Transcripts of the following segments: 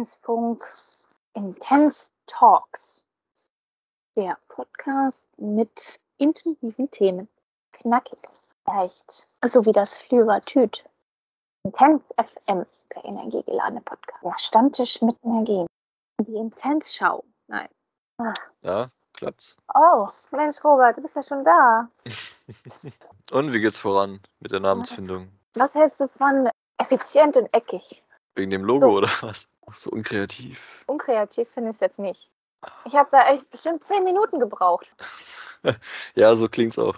Intensfunk Intense Talks. Der Podcast mit intensiven Themen. Knackig, leicht, so wie das Flüvertüt. Intens FM, der energiegeladene Podcast. Der Stammtisch mit Energie. Die Intens-Schau. Nein. Ach. Ja, klappt's. Oh, Mensch, Robert, du bist ja schon da. und wie geht's voran mit der Namensfindung? Was, was hältst du von effizient und eckig? Wegen dem Logo so. oder was? So unkreativ. Unkreativ finde ich es jetzt nicht. Ich habe da echt bestimmt zehn Minuten gebraucht. ja, so klingt's auch.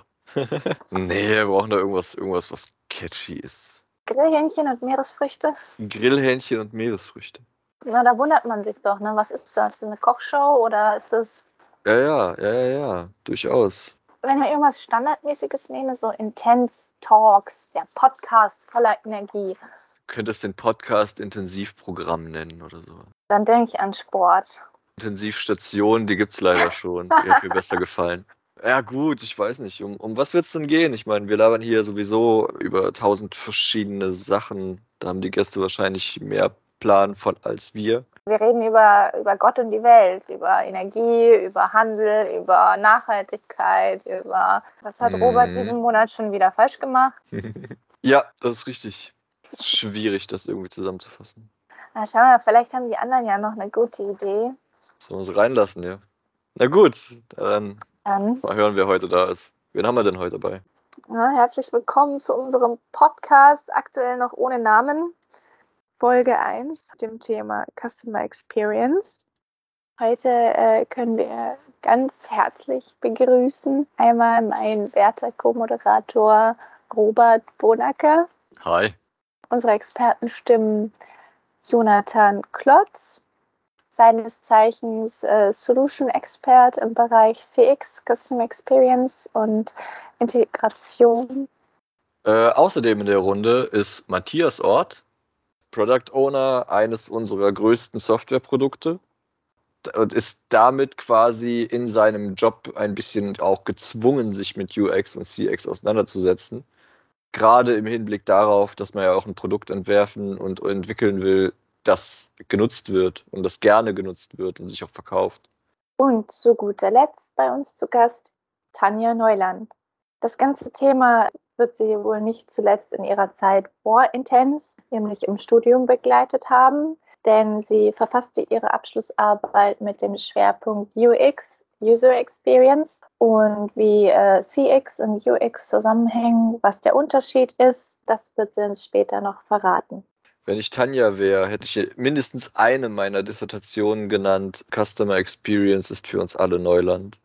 nee, wir brauchen da irgendwas, irgendwas, was catchy ist. Grillhähnchen und Meeresfrüchte? Grillhähnchen und Meeresfrüchte. Na, da wundert man sich doch, ne? Was ist das? Ist das eine Kochshow oder ist das. Ja, ja, ja, ja, ja, durchaus. Wenn wir irgendwas Standardmäßiges nehmen, so Intense Talks, der Podcast voller Energie, könntest den Podcast Intensivprogramm nennen oder so. Dann denke ich an Sport. Intensivstation, die gibt es leider schon. Die hat mir besser gefallen. Ja gut, ich weiß nicht. Um, um was wird es denn gehen? Ich meine, wir labern hier sowieso über tausend verschiedene Sachen. Da haben die Gäste wahrscheinlich mehr Plan von als wir. Wir reden über, über Gott und die Welt, über Energie, über Handel, über Nachhaltigkeit, über... Was hat mm. Robert diesen Monat schon wieder falsch gemacht? ja, das ist richtig schwierig, das irgendwie zusammenzufassen. Na, schau mal, vielleicht haben die anderen ja noch eine gute Idee. Sollen wir uns reinlassen, ja? Na gut, dann, dann. mal hören, wer heute da ist. Wen haben wir denn heute dabei? Ja, herzlich willkommen zu unserem Podcast, aktuell noch ohne Namen. Folge 1, dem Thema Customer Experience. Heute äh, können wir ganz herzlich begrüßen einmal meinen werter Co-Moderator Robert Bonacker. Hi. Unsere Experten stimmen Jonathan Klotz, seines Zeichens äh, Solution Expert im Bereich CX, Customer Experience und Integration. Äh, außerdem in der Runde ist Matthias Ort, Product Owner eines unserer größten Softwareprodukte und ist damit quasi in seinem Job ein bisschen auch gezwungen, sich mit UX und CX auseinanderzusetzen gerade im Hinblick darauf, dass man ja auch ein Produkt entwerfen und entwickeln will, das genutzt wird und das gerne genutzt wird und sich auch verkauft. Und zu guter Letzt bei uns zu Gast Tanja Neuland. Das ganze Thema wird sie wohl nicht zuletzt in ihrer Zeit vor Intens, nämlich im Studium begleitet haben, denn sie verfasste ihre Abschlussarbeit mit dem Schwerpunkt UX, User Experience und wie äh, CX und UX zusammenhängen, was der Unterschied ist, das wird sie uns später noch verraten. Wenn ich Tanja wäre, hätte ich mindestens eine meiner Dissertationen genannt. Customer Experience ist für uns alle Neuland.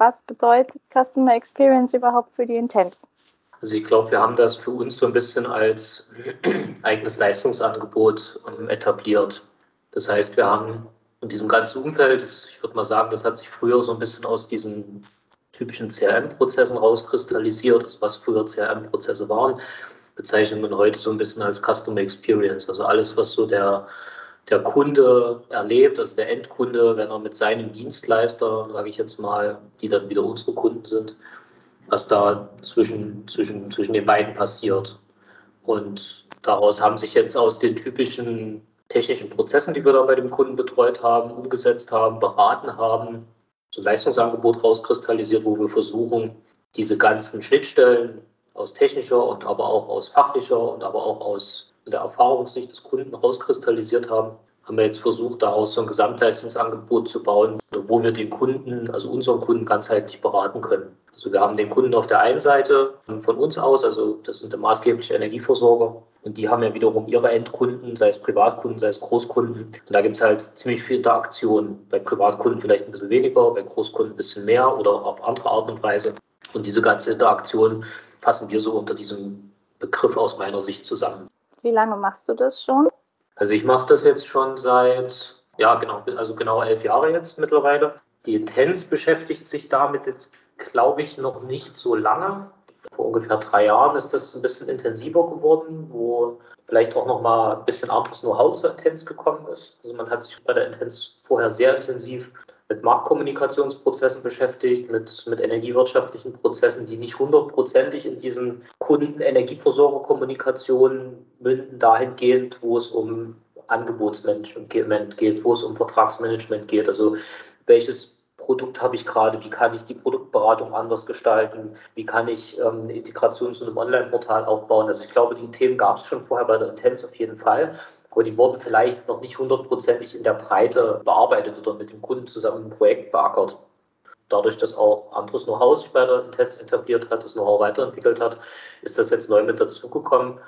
Was bedeutet Customer Experience überhaupt für die Intents? Also ich glaube, wir haben das für uns so ein bisschen als eigenes Leistungsangebot ähm, etabliert. Das heißt, wir haben in diesem ganzen Umfeld, ich würde mal sagen, das hat sich früher so ein bisschen aus diesen typischen CRM-Prozessen rauskristallisiert, also was früher CRM-Prozesse waren, bezeichnet man heute so ein bisschen als Customer Experience. Also alles, was so der der Kunde erlebt, also der Endkunde, wenn er mit seinem Dienstleister, sage ich jetzt mal, die dann wieder unsere Kunden sind, was da zwischen, zwischen, zwischen den beiden passiert. Und daraus haben sich jetzt aus den typischen technischen Prozessen, die wir da bei dem Kunden betreut haben, umgesetzt haben, beraten haben, so ein Leistungsangebot rauskristallisiert, wo wir versuchen, diese ganzen Schnittstellen aus technischer und aber auch aus fachlicher und aber auch aus der Erfahrungssicht des Kunden rauskristallisiert haben, haben wir jetzt versucht, daraus so ein Gesamtleistungsangebot zu bauen, wo wir den Kunden, also unseren Kunden ganzheitlich beraten können. Also wir haben den Kunden auf der einen Seite von uns aus, also das sind maßgebliche Energieversorger und die haben ja wiederum ihre Endkunden, sei es Privatkunden, sei es Großkunden. Und da gibt es halt ziemlich viel Interaktion. Bei Privatkunden vielleicht ein bisschen weniger, bei Großkunden ein bisschen mehr oder auf andere Art und Weise. Und diese ganze Interaktion fassen wir so unter diesem Begriff aus meiner Sicht zusammen. Wie lange machst du das schon? Also ich mache das jetzt schon seit, ja genau, also genau elf Jahre jetzt mittlerweile. Die Intens beschäftigt sich damit jetzt, glaube ich, noch nicht so lange. Vor ungefähr drei Jahren ist das ein bisschen intensiver geworden, wo vielleicht auch noch mal ein bisschen anderes Know-how zur Intens gekommen ist. Also man hat sich bei der Intens vorher sehr intensiv mit Marktkommunikationsprozessen beschäftigt, mit, mit energiewirtschaftlichen Prozessen, die nicht hundertprozentig in diesen Kunden-Energieversorgerkommunikationen münden, dahingehend, wo es um Angebotsmanagement geht, wo es um Vertragsmanagement geht. Also welches Produkt habe ich gerade, wie kann ich die Produktberatung anders gestalten, wie kann ich ähm, eine Integration zu einem Online-Portal aufbauen. Also ich glaube, die Themen gab es schon vorher bei der Intense auf jeden Fall, aber die wurden vielleicht noch nicht hundertprozentig in der Breite bearbeitet oder mit dem Kunden zusammen im Projekt beackert. Dadurch, dass auch anderes Know-how sich bei der Intense etabliert hat, das Know-how weiterentwickelt hat, ist das jetzt neu mit dazugekommen.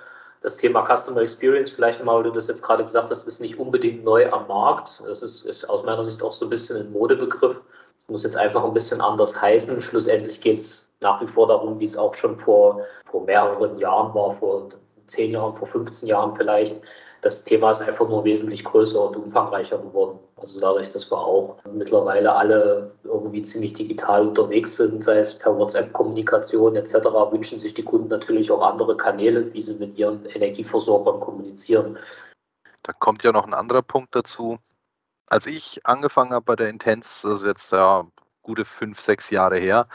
Das Thema Customer Experience, vielleicht nochmal, weil du das jetzt gerade gesagt hast, ist nicht unbedingt neu am Markt. Das ist, ist aus meiner Sicht auch so ein bisschen ein Modebegriff. Es muss jetzt einfach ein bisschen anders heißen. Schlussendlich geht es nach wie vor darum, wie es auch schon vor, vor mehreren Jahren war, vor zehn Jahren, vor 15 Jahren vielleicht. Das Thema ist einfach nur wesentlich größer und umfangreicher geworden. Also dadurch, dass wir auch mittlerweile alle irgendwie ziemlich digital unterwegs sind, sei es per WhatsApp-Kommunikation etc., wünschen sich die Kunden natürlich auch andere Kanäle, wie sie mit ihren Energieversorgern kommunizieren. Da kommt ja noch ein anderer Punkt dazu als ich angefangen habe bei der Intense, das ist jetzt ja gute fünf, sechs Jahre her,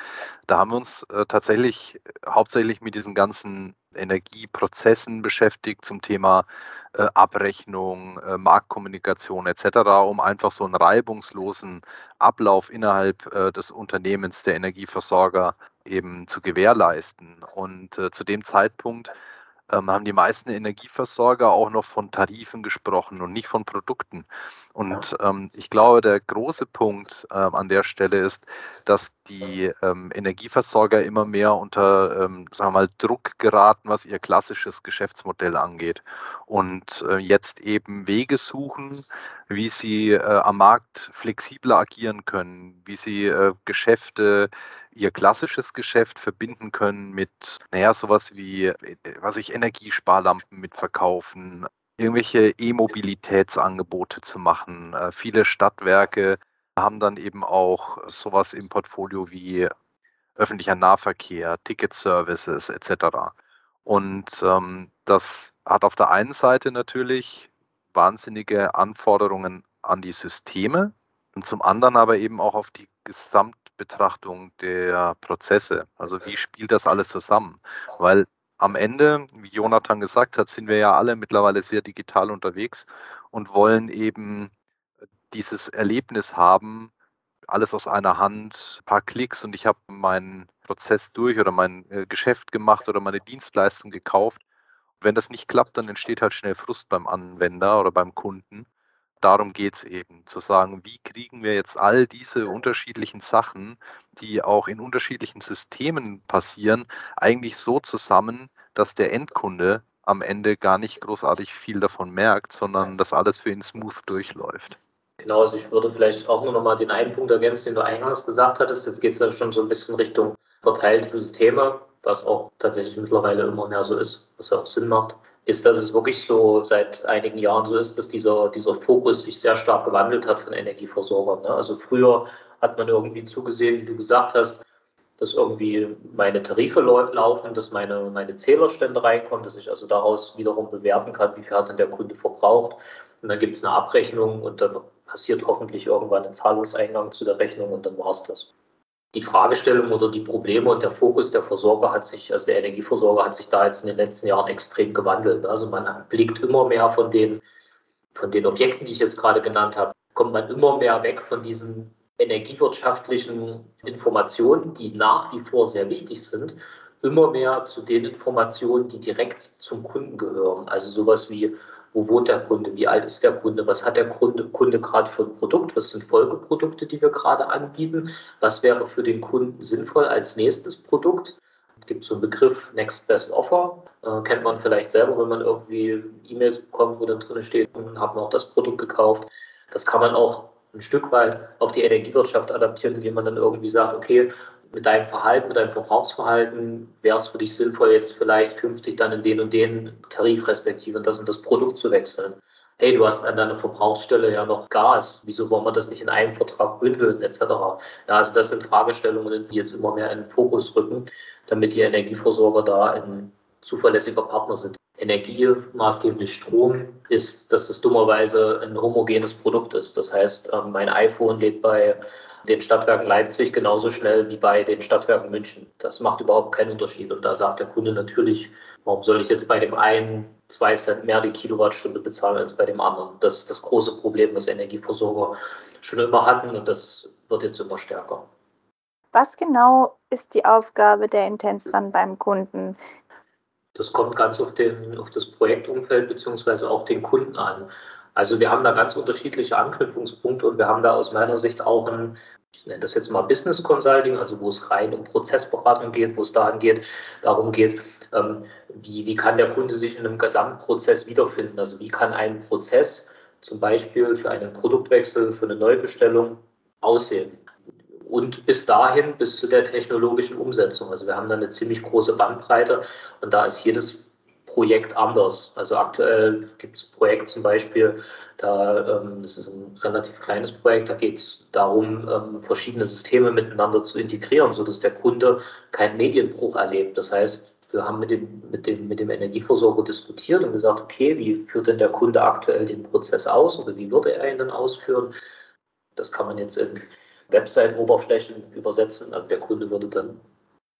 da haben wir uns äh, tatsächlich hauptsächlich mit diesen ganzen Energieprozessen beschäftigt zum Thema äh, Abrechnung, äh, Marktkommunikation etc., um einfach so einen reibungslosen Ablauf innerhalb äh, des Unternehmens der Energieversorger eben zu gewährleisten. Und äh, zu dem Zeitpunkt ähm, haben die meisten Energieversorger auch noch von Tarifen gesprochen und nicht von Produkten. Und ähm, ich glaube, der große Punkt ähm, an der Stelle ist, dass die ähm, Energieversorger immer mehr unter ähm, sagen wir mal, Druck geraten, was ihr klassisches Geschäftsmodell angeht. Und äh, jetzt eben Wege suchen, wie sie äh, am Markt flexibler agieren können, wie sie äh, Geschäfte ihr klassisches Geschäft verbinden können mit, naja, sowas wie, äh, was ich, Energiesparlampen mitverkaufen, irgendwelche E-Mobilitätsangebote zu machen. Äh, viele Stadtwerke haben dann eben auch sowas im Portfolio wie öffentlicher Nahverkehr, Ticket-Services etc. Und ähm, das hat auf der einen Seite natürlich wahnsinnige Anforderungen an die Systeme und zum anderen aber eben auch auf die Gesamt Betrachtung der Prozesse. Also wie spielt das alles zusammen? Weil am Ende, wie Jonathan gesagt hat, sind wir ja alle mittlerweile sehr digital unterwegs und wollen eben dieses Erlebnis haben, alles aus einer Hand, ein paar Klicks und ich habe meinen Prozess durch oder mein äh, Geschäft gemacht oder meine Dienstleistung gekauft. Wenn das nicht klappt, dann entsteht halt schnell Frust beim Anwender oder beim Kunden darum geht es eben, zu sagen, wie kriegen wir jetzt all diese unterschiedlichen Sachen, die auch in unterschiedlichen Systemen passieren, eigentlich so zusammen, dass der Endkunde am Ende gar nicht großartig viel davon merkt, sondern dass alles für ihn smooth durchläuft. Genau, also ich würde vielleicht auch nur noch mal den einen Punkt ergänzen, den du eingangs gesagt hattest. Jetzt geht es ja schon so ein bisschen Richtung verteilte Systeme, was auch tatsächlich mittlerweile immer mehr so ist, was ja auch Sinn macht ist, dass es wirklich so seit einigen Jahren so ist, dass dieser, dieser Fokus sich sehr stark gewandelt hat von Energieversorgern. Ne? Also früher hat man irgendwie zugesehen, wie du gesagt hast, dass irgendwie meine Tarife laufen, dass meine, meine Zählerstände reinkommen, dass ich also daraus wiederum bewerten kann, wie viel hat denn der Kunde verbraucht. Und dann gibt es eine Abrechnung und dann passiert hoffentlich irgendwann ein Zahlungseingang zu der Rechnung und dann war es das die Fragestellung oder die Probleme und der Fokus der Versorger hat sich, also der Energieversorger hat sich da jetzt in den letzten Jahren extrem gewandelt. Also man blickt immer mehr von den, von den Objekten, die ich jetzt gerade genannt habe, kommt man immer mehr weg von diesen energiewirtschaftlichen Informationen, die nach wie vor sehr wichtig sind, immer mehr zu den Informationen, die direkt zum Kunden gehören. Also sowas wie wo wohnt der Kunde, wie alt ist der Kunde, was hat der Kunde, Kunde gerade für ein Produkt, was sind Folgeprodukte, die wir gerade anbieten, was wäre für den Kunden sinnvoll als nächstes Produkt. Es gibt so einen Begriff Next Best Offer, äh, kennt man vielleicht selber, wenn man irgendwie E-Mails bekommt, wo dann drin steht, haben wir auch das Produkt gekauft. Das kann man auch ein Stück weit auf die Energiewirtschaft adaptieren, indem man dann irgendwie sagt, okay, mit deinem Verhalten, mit deinem Verbrauchsverhalten wäre es für dich sinnvoll, jetzt vielleicht künftig dann in den und den Tarif respektive das und das Produkt zu wechseln. Hey, du hast an deiner Verbrauchsstelle ja noch Gas. Wieso wollen wir das nicht in einem Vertrag bündeln, etc.? Ja, also das sind Fragestellungen, die jetzt immer mehr in den Fokus rücken, damit die Energieversorger da ein zuverlässiger Partner sind. Energie, maßgeblich Strom, ist, dass es dummerweise ein homogenes Produkt ist. Das heißt, ähm, mein iPhone lädt bei den Stadtwerken Leipzig genauso schnell wie bei den Stadtwerken München. Das macht überhaupt keinen Unterschied. Und da sagt der Kunde natürlich, warum soll ich jetzt bei dem einen zwei Cent mehr die Kilowattstunde bezahlen als bei dem anderen? Das ist das große Problem, das Energieversorger schon immer hatten und das wird jetzt immer stärker. Was genau ist die Aufgabe der Intens dann beim Kunden? Das kommt ganz auf, den, auf das Projektumfeld beziehungsweise auch den Kunden an. Also wir haben da ganz unterschiedliche Anknüpfungspunkte und wir haben da aus meiner Sicht auch ein, ich nenne das jetzt mal Business Consulting, also wo es rein um Prozessberatung geht, wo es daran geht, darum geht, ähm, wie, wie kann der Kunde sich in einem Gesamtprozess wiederfinden. Also wie kann ein Prozess zum Beispiel für einen Produktwechsel, für eine Neubestellung aussehen und bis dahin, bis zu der technologischen Umsetzung. Also wir haben da eine ziemlich große Bandbreite und da ist jedes Projekt anders. Also aktuell gibt es Projekt zum Beispiel, da, ähm, das ist ein relativ kleines Projekt, da geht es darum, ähm, verschiedene Systeme miteinander zu integrieren, sodass der Kunde keinen Medienbruch erlebt. Das heißt, wir haben mit dem, mit, dem, mit dem Energieversorger diskutiert und gesagt, okay, wie führt denn der Kunde aktuell den Prozess aus oder wie würde er ihn dann ausführen? Das kann man jetzt in Webseitenoberflächen übersetzen. Also der Kunde würde dann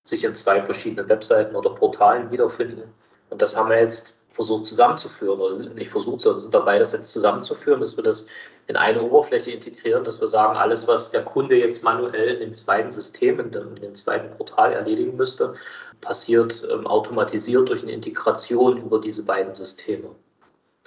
sich in zwei verschiedenen Webseiten oder Portalen wiederfinden. Und das haben wir jetzt versucht zusammenzuführen, oder nicht versucht, sondern sind dabei, das jetzt zusammenzuführen, dass wir das in eine Oberfläche integrieren, dass wir sagen, alles, was der Kunde jetzt manuell in dem zweiten System, in dem, in dem zweiten Portal erledigen müsste, passiert ähm, automatisiert durch eine Integration über diese beiden Systeme.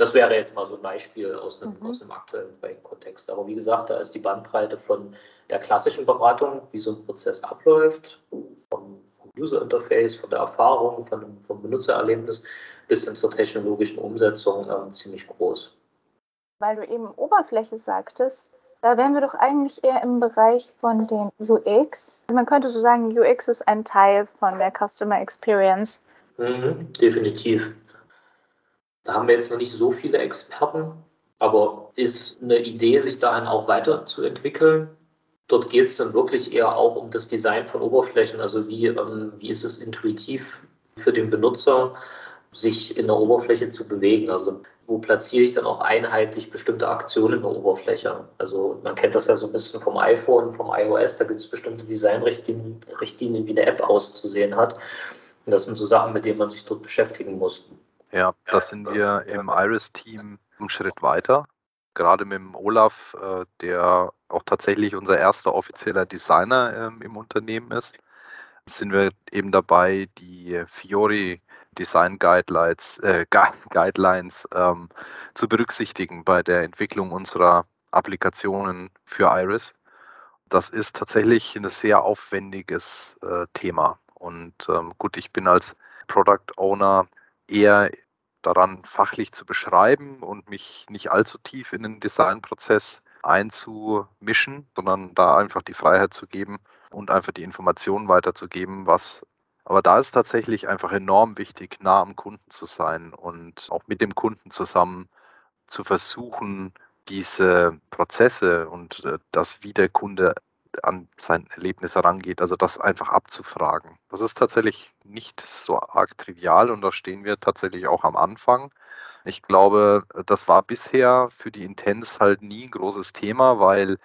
Das wäre jetzt mal so ein Beispiel aus einem, mhm. aus einem aktuellen Projektkontext. Aber wie gesagt, da ist die Bandbreite von der klassischen Beratung, wie so ein Prozess abläuft, vom, vom User Interface, von der Erfahrung, von, vom Benutzererlebnis bis hin zur technologischen Umsetzung ähm, ziemlich groß. Weil du eben Oberfläche sagtest, da wären wir doch eigentlich eher im Bereich von den UX. Also man könnte so sagen, UX ist ein Teil von der Customer Experience. Mhm, definitiv. Da haben wir jetzt noch nicht so viele Experten, aber ist eine Idee, sich dahin auch weiterzuentwickeln. Dort geht es dann wirklich eher auch um das Design von Oberflächen, also wie, ähm, wie ist es intuitiv für den Benutzer, sich in der Oberfläche zu bewegen. Also wo platziere ich dann auch einheitlich bestimmte Aktionen in der Oberfläche? Also man kennt das ja so ein bisschen vom iPhone, vom iOS, da gibt es bestimmte Designrichtlinien, Richtlinien, wie eine App auszusehen hat. Und das sind so Sachen, mit denen man sich dort beschäftigen muss. Ja, da sind wir im Iris-Team einen Schritt weiter. Gerade mit dem Olaf, äh, der auch tatsächlich unser erster offizieller Designer ähm, im Unternehmen ist, sind wir eben dabei, die Fiori Design Guidelines, äh, Guidelines ähm, zu berücksichtigen bei der Entwicklung unserer Applikationen für Iris. Das ist tatsächlich ein sehr aufwendiges äh, Thema. Und ähm, gut, ich bin als Product Owner eher daran, fachlich zu beschreiben und mich nicht allzu tief in den Designprozess einzumischen, sondern da einfach die Freiheit zu geben und einfach die Informationen weiterzugeben, was aber da ist tatsächlich einfach enorm wichtig, nah am Kunden zu sein und auch mit dem Kunden zusammen zu versuchen, diese Prozesse und äh, das, wie der Kunde an sein Erlebnis herangeht, also das einfach abzufragen. Das ist tatsächlich nicht so arg trivial und da stehen wir tatsächlich auch am Anfang. Ich glaube, das war bisher für die Intens halt nie ein großes Thema, weil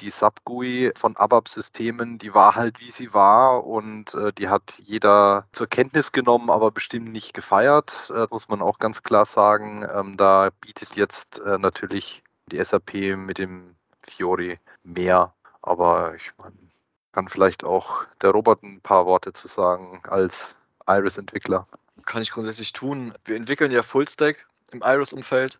die Sub-GUI von ABAP-Systemen, die war halt wie sie war und äh, die hat jeder zur Kenntnis genommen, aber bestimmt nicht gefeiert, äh, muss man auch ganz klar sagen. Ähm, da bietet jetzt äh, natürlich die SAP mit dem Fiori mehr aber ich mein, kann vielleicht auch der Robert ein paar Worte zu sagen als Iris-Entwickler. Kann ich grundsätzlich tun. Wir entwickeln ja Fullstack im Iris-Umfeld.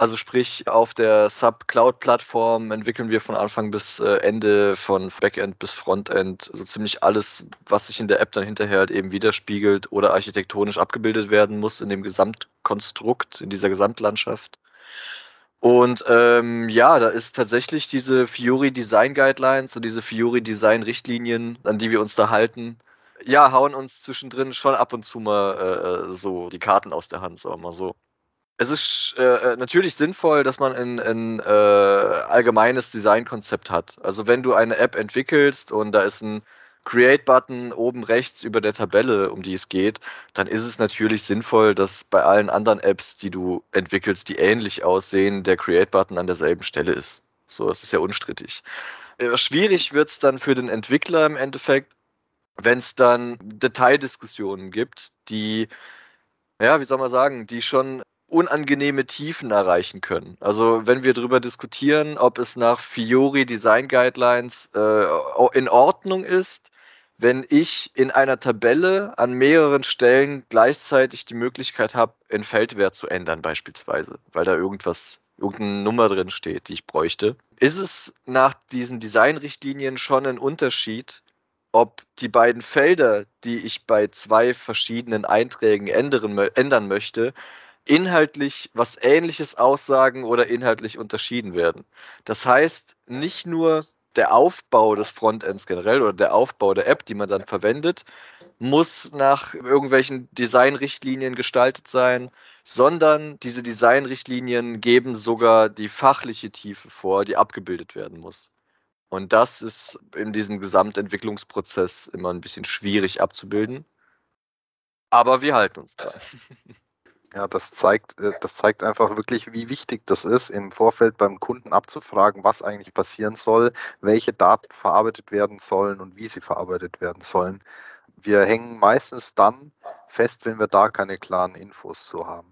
Also sprich, auf der Sub-Cloud-Plattform entwickeln wir von Anfang bis äh, Ende, von Backend bis Frontend, so ziemlich alles, was sich in der App dann hinterher halt eben widerspiegelt oder architektonisch abgebildet werden muss in dem Gesamtkonstrukt, in dieser Gesamtlandschaft. Und ähm, ja, da ist tatsächlich diese Fiori Design Guidelines und diese Fiori Design Richtlinien, an die wir uns da halten, ja, hauen uns zwischendrin schon ab und zu mal äh, so die Karten aus der Hand, sagen wir mal so. Es ist äh, natürlich sinnvoll, dass man ein, ein äh, allgemeines Designkonzept hat. Also wenn du eine App entwickelst und da ist ein Create-Button oben rechts über der Tabelle, um die es geht, dann ist es natürlich sinnvoll, dass bei allen anderen Apps, die du entwickelst, die ähnlich aussehen, der Create-Button an derselben Stelle ist. So, das ist ja unstrittig. Äh, schwierig wird es dann für den Entwickler im Endeffekt, wenn es dann Detaildiskussionen gibt, die, ja, wie soll man sagen, die schon unangenehme Tiefen erreichen können. Also wenn wir darüber diskutieren, ob es nach Fiori Design Guidelines äh, in Ordnung ist, wenn ich in einer Tabelle an mehreren Stellen gleichzeitig die Möglichkeit habe, einen Feldwert zu ändern beispielsweise, weil da irgendwas, irgendeine Nummer drin steht, die ich bräuchte. Ist es nach diesen Designrichtlinien schon ein Unterschied, ob die beiden Felder, die ich bei zwei verschiedenen Einträgen ändern, ändern möchte, inhaltlich was Ähnliches aussagen oder inhaltlich unterschieden werden. Das heißt, nicht nur der Aufbau des Frontends generell oder der Aufbau der App, die man dann verwendet, muss nach irgendwelchen Designrichtlinien gestaltet sein, sondern diese Designrichtlinien geben sogar die fachliche Tiefe vor, die abgebildet werden muss. Und das ist in diesem Gesamtentwicklungsprozess immer ein bisschen schwierig abzubilden. Aber wir halten uns dran. Ja, das zeigt, äh, das zeigt einfach wirklich, wie wichtig das ist, im Vorfeld beim Kunden abzufragen, was eigentlich passieren soll, welche Daten verarbeitet werden sollen und wie sie verarbeitet werden sollen. Wir hängen meistens dann fest, wenn wir da keine klaren Infos zu haben.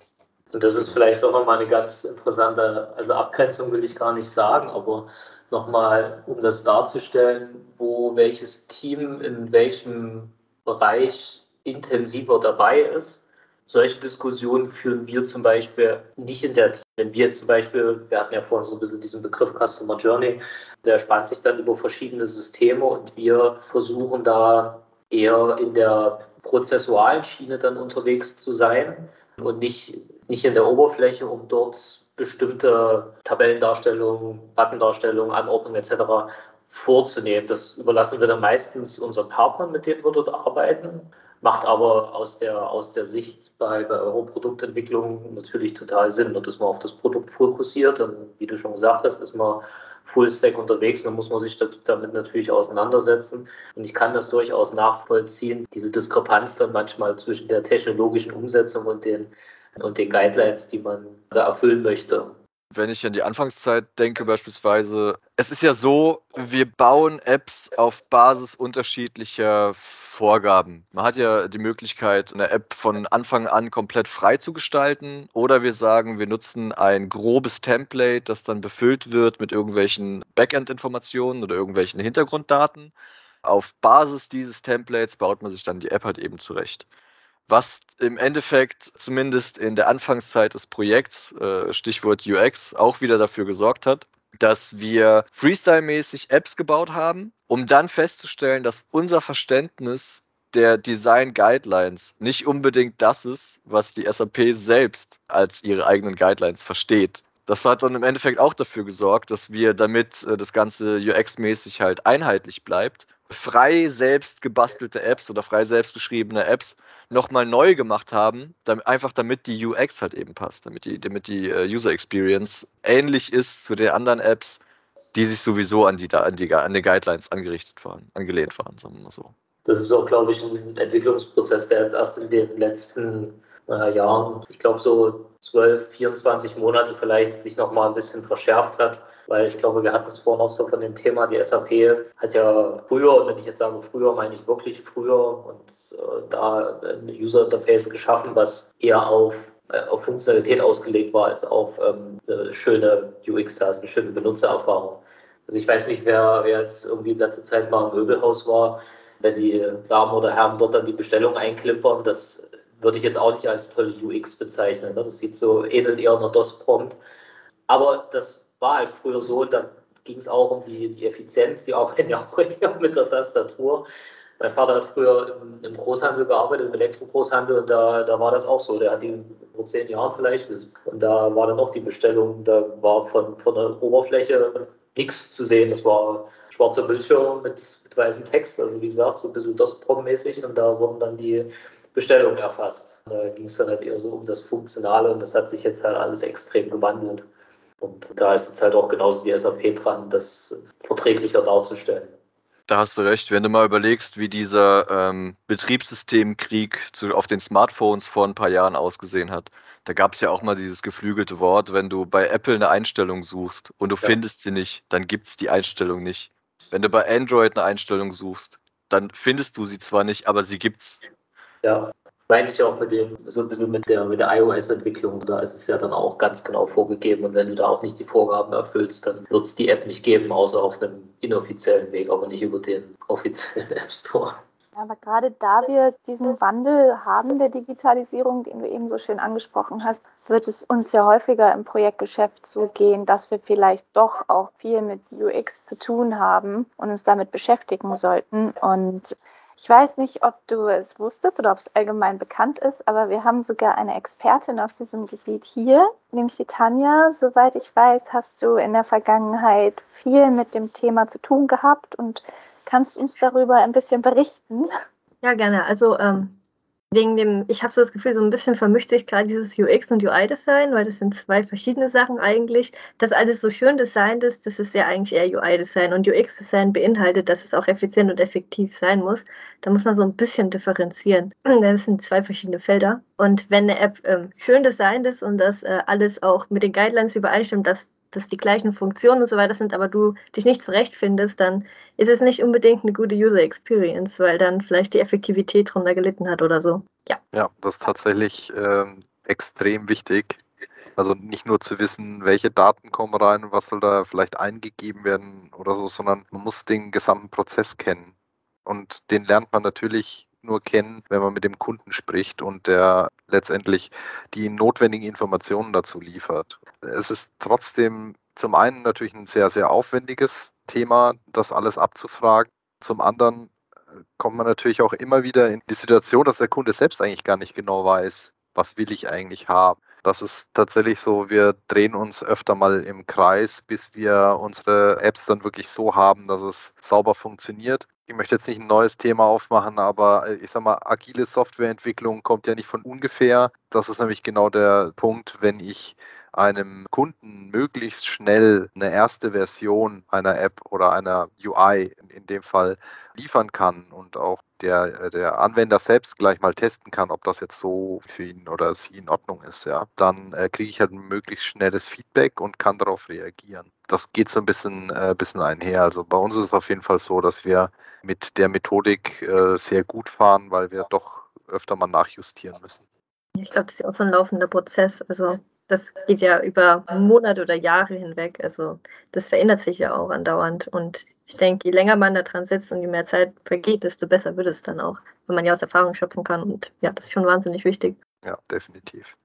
Und das ist vielleicht auch nochmal eine ganz interessante, also Abgrenzung will ich gar nicht sagen, aber nochmal, um das darzustellen, wo welches Team in welchem Bereich intensiver dabei ist solche Diskussionen führen wir zum Beispiel nicht in der, wenn wir zum Beispiel, wir hatten ja vorhin so ein bisschen diesen Begriff Customer Journey, der spannt sich dann über verschiedene Systeme und wir versuchen da eher in der prozessualen Schiene dann unterwegs zu sein und nicht, nicht in der Oberfläche, um dort bestimmte Tabellendarstellungen, Buttondarstellungen, Anordnungen etc. vorzunehmen. Das überlassen wir dann meistens unseren Partnern, mit denen wir dort arbeiten. Macht aber aus der, aus der Sicht bei, bei Euro-Produktentwicklung natürlich total Sinn. Und dass man auf das Produkt fokussiert, dann, wie du schon gesagt hast, ist man Full-Stack unterwegs, dann muss man sich damit natürlich auseinandersetzen. Und ich kann das durchaus nachvollziehen, diese Diskrepanz dann manchmal zwischen der technologischen Umsetzung und den, und den Guidelines, die man da erfüllen möchte wenn ich an die Anfangszeit denke beispielsweise, es ist ja so, wir bauen Apps auf Basis unterschiedlicher Vorgaben. Man hat ja die Möglichkeit, eine App von Anfang an komplett frei zu gestalten oder wir sagen, wir nutzen ein grobes Template, das dann befüllt wird mit irgendwelchen Backend-Informationen oder irgendwelchen Hintergrunddaten. Auf Basis dieses Templates baut man sich dann die App halt eben zurecht was im Endeffekt zumindest in der Anfangszeit des Projekts, äh, Stichwort UX, auch wieder dafür gesorgt hat, dass wir Freestyle-mäßig Apps gebaut haben, um dann festzustellen, dass unser Verständnis der Design Guidelines nicht unbedingt das ist, was die SAP selbst als ihre eigenen Guidelines versteht. Das hat dann im Endeffekt auch dafür gesorgt, dass wir damit äh, das Ganze UX-mäßig halt einheitlich bleibt frei selbst gebastelte Apps oder frei selbst geschriebene Apps nochmal neu gemacht haben, damit, einfach damit die UX halt eben passt, damit die, damit die uh, User Experience ähnlich ist zu den anderen Apps, die sich sowieso an die, an die, an die Guidelines angerichtet waren, angelehnt waren, sagen wir mal so. Das ist auch, glaube ich, ein Entwicklungsprozess, der jetzt erst in den letzten äh, Jahren, ich glaube so 12, 24 Monate vielleicht sich nochmal ein bisschen verschärft hat weil ich glaube, wir hatten es vorhin auch so von dem Thema, die SAP hat ja früher, und wenn ich jetzt sage früher, meine ich wirklich früher und äh, da ein User Interface geschaffen, was eher auf, äh, auf Funktionalität ausgelegt war, als auf ähm, eine schöne UX, also eine schöne Benutzererfahrung. Also ich weiß nicht, wer, wer jetzt irgendwie in letzter Zeit mal im Möbelhaus war, wenn die Damen oder Herren dort dann die Bestellung einklippern, das würde ich jetzt auch nicht als tolle UX bezeichnen. Ne? Das sieht so, ähnelt eher einer DOS-Prompt. Aber das war halt früher so, da ging es auch um die, die Effizienz, die arbeiten ja auch eher mit der Tastatur. Mein Vater hat früher im, im Großhandel gearbeitet, im Elektrogroßhandel, und da, da war das auch so. Der hat die vor zehn Jahren vielleicht. Und da war dann auch die Bestellung, da war von, von der Oberfläche nichts zu sehen. Das war schwarzer Bildschirm mit, mit weißem Text, also wie gesagt, so ein bisschen DOS-Prom-mäßig. Und da wurden dann die Bestellungen erfasst. Da ging es dann halt eher so um das Funktionale und das hat sich jetzt halt alles extrem gewandelt. Und da ist jetzt halt auch genauso die SAP dran, das verträglicher darzustellen. Da hast du recht. Wenn du mal überlegst, wie dieser ähm, Betriebssystemkrieg zu, auf den Smartphones vor ein paar Jahren ausgesehen hat, da gab es ja auch mal dieses geflügelte Wort, wenn du bei Apple eine Einstellung suchst und du ja. findest sie nicht, dann gibt es die Einstellung nicht. Wenn du bei Android eine Einstellung suchst, dann findest du sie zwar nicht, aber sie gibt's. Ja, meinte ich auch mit dem, so ein bisschen mit der, mit der iOS-Entwicklung, da ist es ja dann auch ganz genau vorgegeben und wenn du da auch nicht die Vorgaben erfüllst, dann wird es die App nicht geben, außer auf einem inoffiziellen Weg, aber nicht über den offiziellen App Store. Aber gerade da wir diesen Wandel haben der Digitalisierung, den du eben so schön angesprochen hast, wird es uns ja häufiger im Projektgeschäft so gehen, dass wir vielleicht doch auch viel mit UX zu tun haben und uns damit beschäftigen sollten. Und ich weiß nicht, ob du es wusstest oder ob es allgemein bekannt ist, aber wir haben sogar eine Expertin auf diesem Gebiet hier, nämlich die Tanja. Soweit ich weiß, hast du in der Vergangenheit viel mit dem Thema zu tun gehabt und kannst uns darüber ein bisschen berichten. Ja, gerne. Also ähm, wegen dem, ich habe so das Gefühl, so ein bisschen vermischt sich gerade dieses UX und UI-Design, weil das sind zwei verschiedene Sachen eigentlich. Das alles so schön designt ist, das ist ja eigentlich eher UI-Design und UX-Design beinhaltet, dass es auch effizient und effektiv sein muss. Da muss man so ein bisschen differenzieren. Das sind zwei verschiedene Felder. Und wenn eine App ähm, schön designt ist und das äh, alles auch mit den Guidelines übereinstimmt, dass das die gleichen Funktionen und so weiter sind, aber du dich nicht zurechtfindest, dann ist es nicht unbedingt eine gute User Experience, weil dann vielleicht die Effektivität drunter gelitten hat oder so. Ja, ja das ist tatsächlich ähm, extrem wichtig. Also nicht nur zu wissen, welche Daten kommen rein, was soll da vielleicht eingegeben werden oder so, sondern man muss den gesamten Prozess kennen. Und den lernt man natürlich nur kennen, wenn man mit dem Kunden spricht und der letztendlich die notwendigen Informationen dazu liefert. Es ist trotzdem zum einen natürlich ein sehr, sehr aufwendiges Thema, das alles abzufragen. Zum anderen äh, kommt man natürlich auch immer wieder in die Situation, dass der Kunde selbst eigentlich gar nicht genau weiß, was will ich eigentlich haben. Das ist tatsächlich so, wir drehen uns öfter mal im Kreis, bis wir unsere Apps dann wirklich so haben, dass es sauber funktioniert. Ich möchte jetzt nicht ein neues Thema aufmachen, aber äh, ich sag mal, agile Softwareentwicklung kommt ja nicht von ungefähr. Das ist nämlich genau der Punkt, wenn ich einem Kunden möglichst schnell eine erste Version einer App oder einer UI in dem Fall liefern kann und auch der, der Anwender selbst gleich mal testen kann, ob das jetzt so für ihn oder sie in Ordnung ist, ja, dann äh, kriege ich halt ein möglichst schnelles Feedback und kann darauf reagieren. Das geht so ein bisschen, äh, bisschen einher. Also bei uns ist es auf jeden Fall so, dass wir mit der Methodik äh, sehr gut fahren, weil wir doch öfter mal nachjustieren müssen. Ich glaube, das ist auch so ein laufender Prozess. Also das geht ja über Monate oder Jahre hinweg. Also das verändert sich ja auch andauernd. Und ich denke, je länger man da dran sitzt und je mehr Zeit vergeht, desto besser wird es dann auch, wenn man ja aus Erfahrung schöpfen kann. Und ja, das ist schon wahnsinnig wichtig. Ja, definitiv.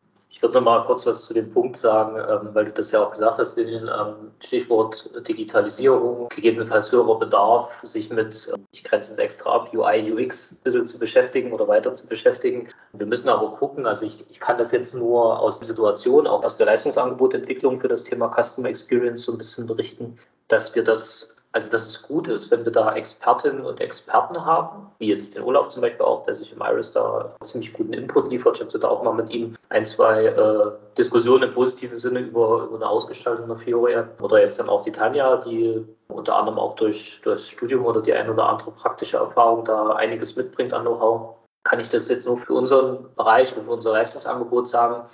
Ich würde noch mal kurz was zu dem Punkt sagen, ähm, weil du das ja auch gesagt hast, den ähm, Stichwort Digitalisierung, gegebenenfalls höherer Bedarf, sich mit, ähm, ich grenze es extra ab, UI, UX ein bisschen zu beschäftigen oder weiter zu beschäftigen. Wir müssen aber gucken, also ich, ich kann das jetzt nur aus der Situation, auch aus der Leistungsangebotentwicklung für das Thema Customer Experience so ein bisschen berichten, dass wir das also dass es gut ist, wenn wir da Expertinnen und Experten haben, wie jetzt den Olaf zum Beispiel auch, der sich im Iris da ziemlich guten Input liefert. Ich habe da auch mal mit ihm ein, zwei äh, Diskussionen im positiven Sinne über, über eine Ausgestaltung der Fiori Oder jetzt dann auch die Tanja, die unter anderem auch durch, durch das Studium oder die ein oder andere praktische Erfahrung da einiges mitbringt an Know-how. Kann ich das jetzt nur für unseren Bereich und für unser Leistungsangebot sagen?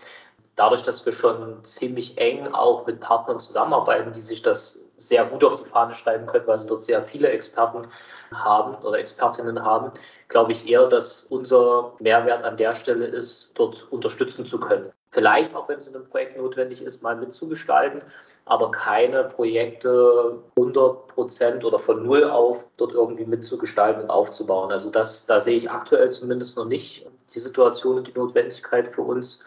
Dadurch, dass wir schon ziemlich eng auch mit Partnern zusammenarbeiten, die sich das sehr gut auf die Fahne schreiben können, weil sie dort sehr viele Experten haben oder Expertinnen haben, glaube ich eher, dass unser Mehrwert an der Stelle ist, dort unterstützen zu können. Vielleicht auch, wenn es in einem Projekt notwendig ist, mal mitzugestalten, aber keine Projekte 100 Prozent oder von Null auf dort irgendwie mitzugestalten und aufzubauen. Also das, da sehe ich aktuell zumindest noch nicht die Situation und die Notwendigkeit für uns.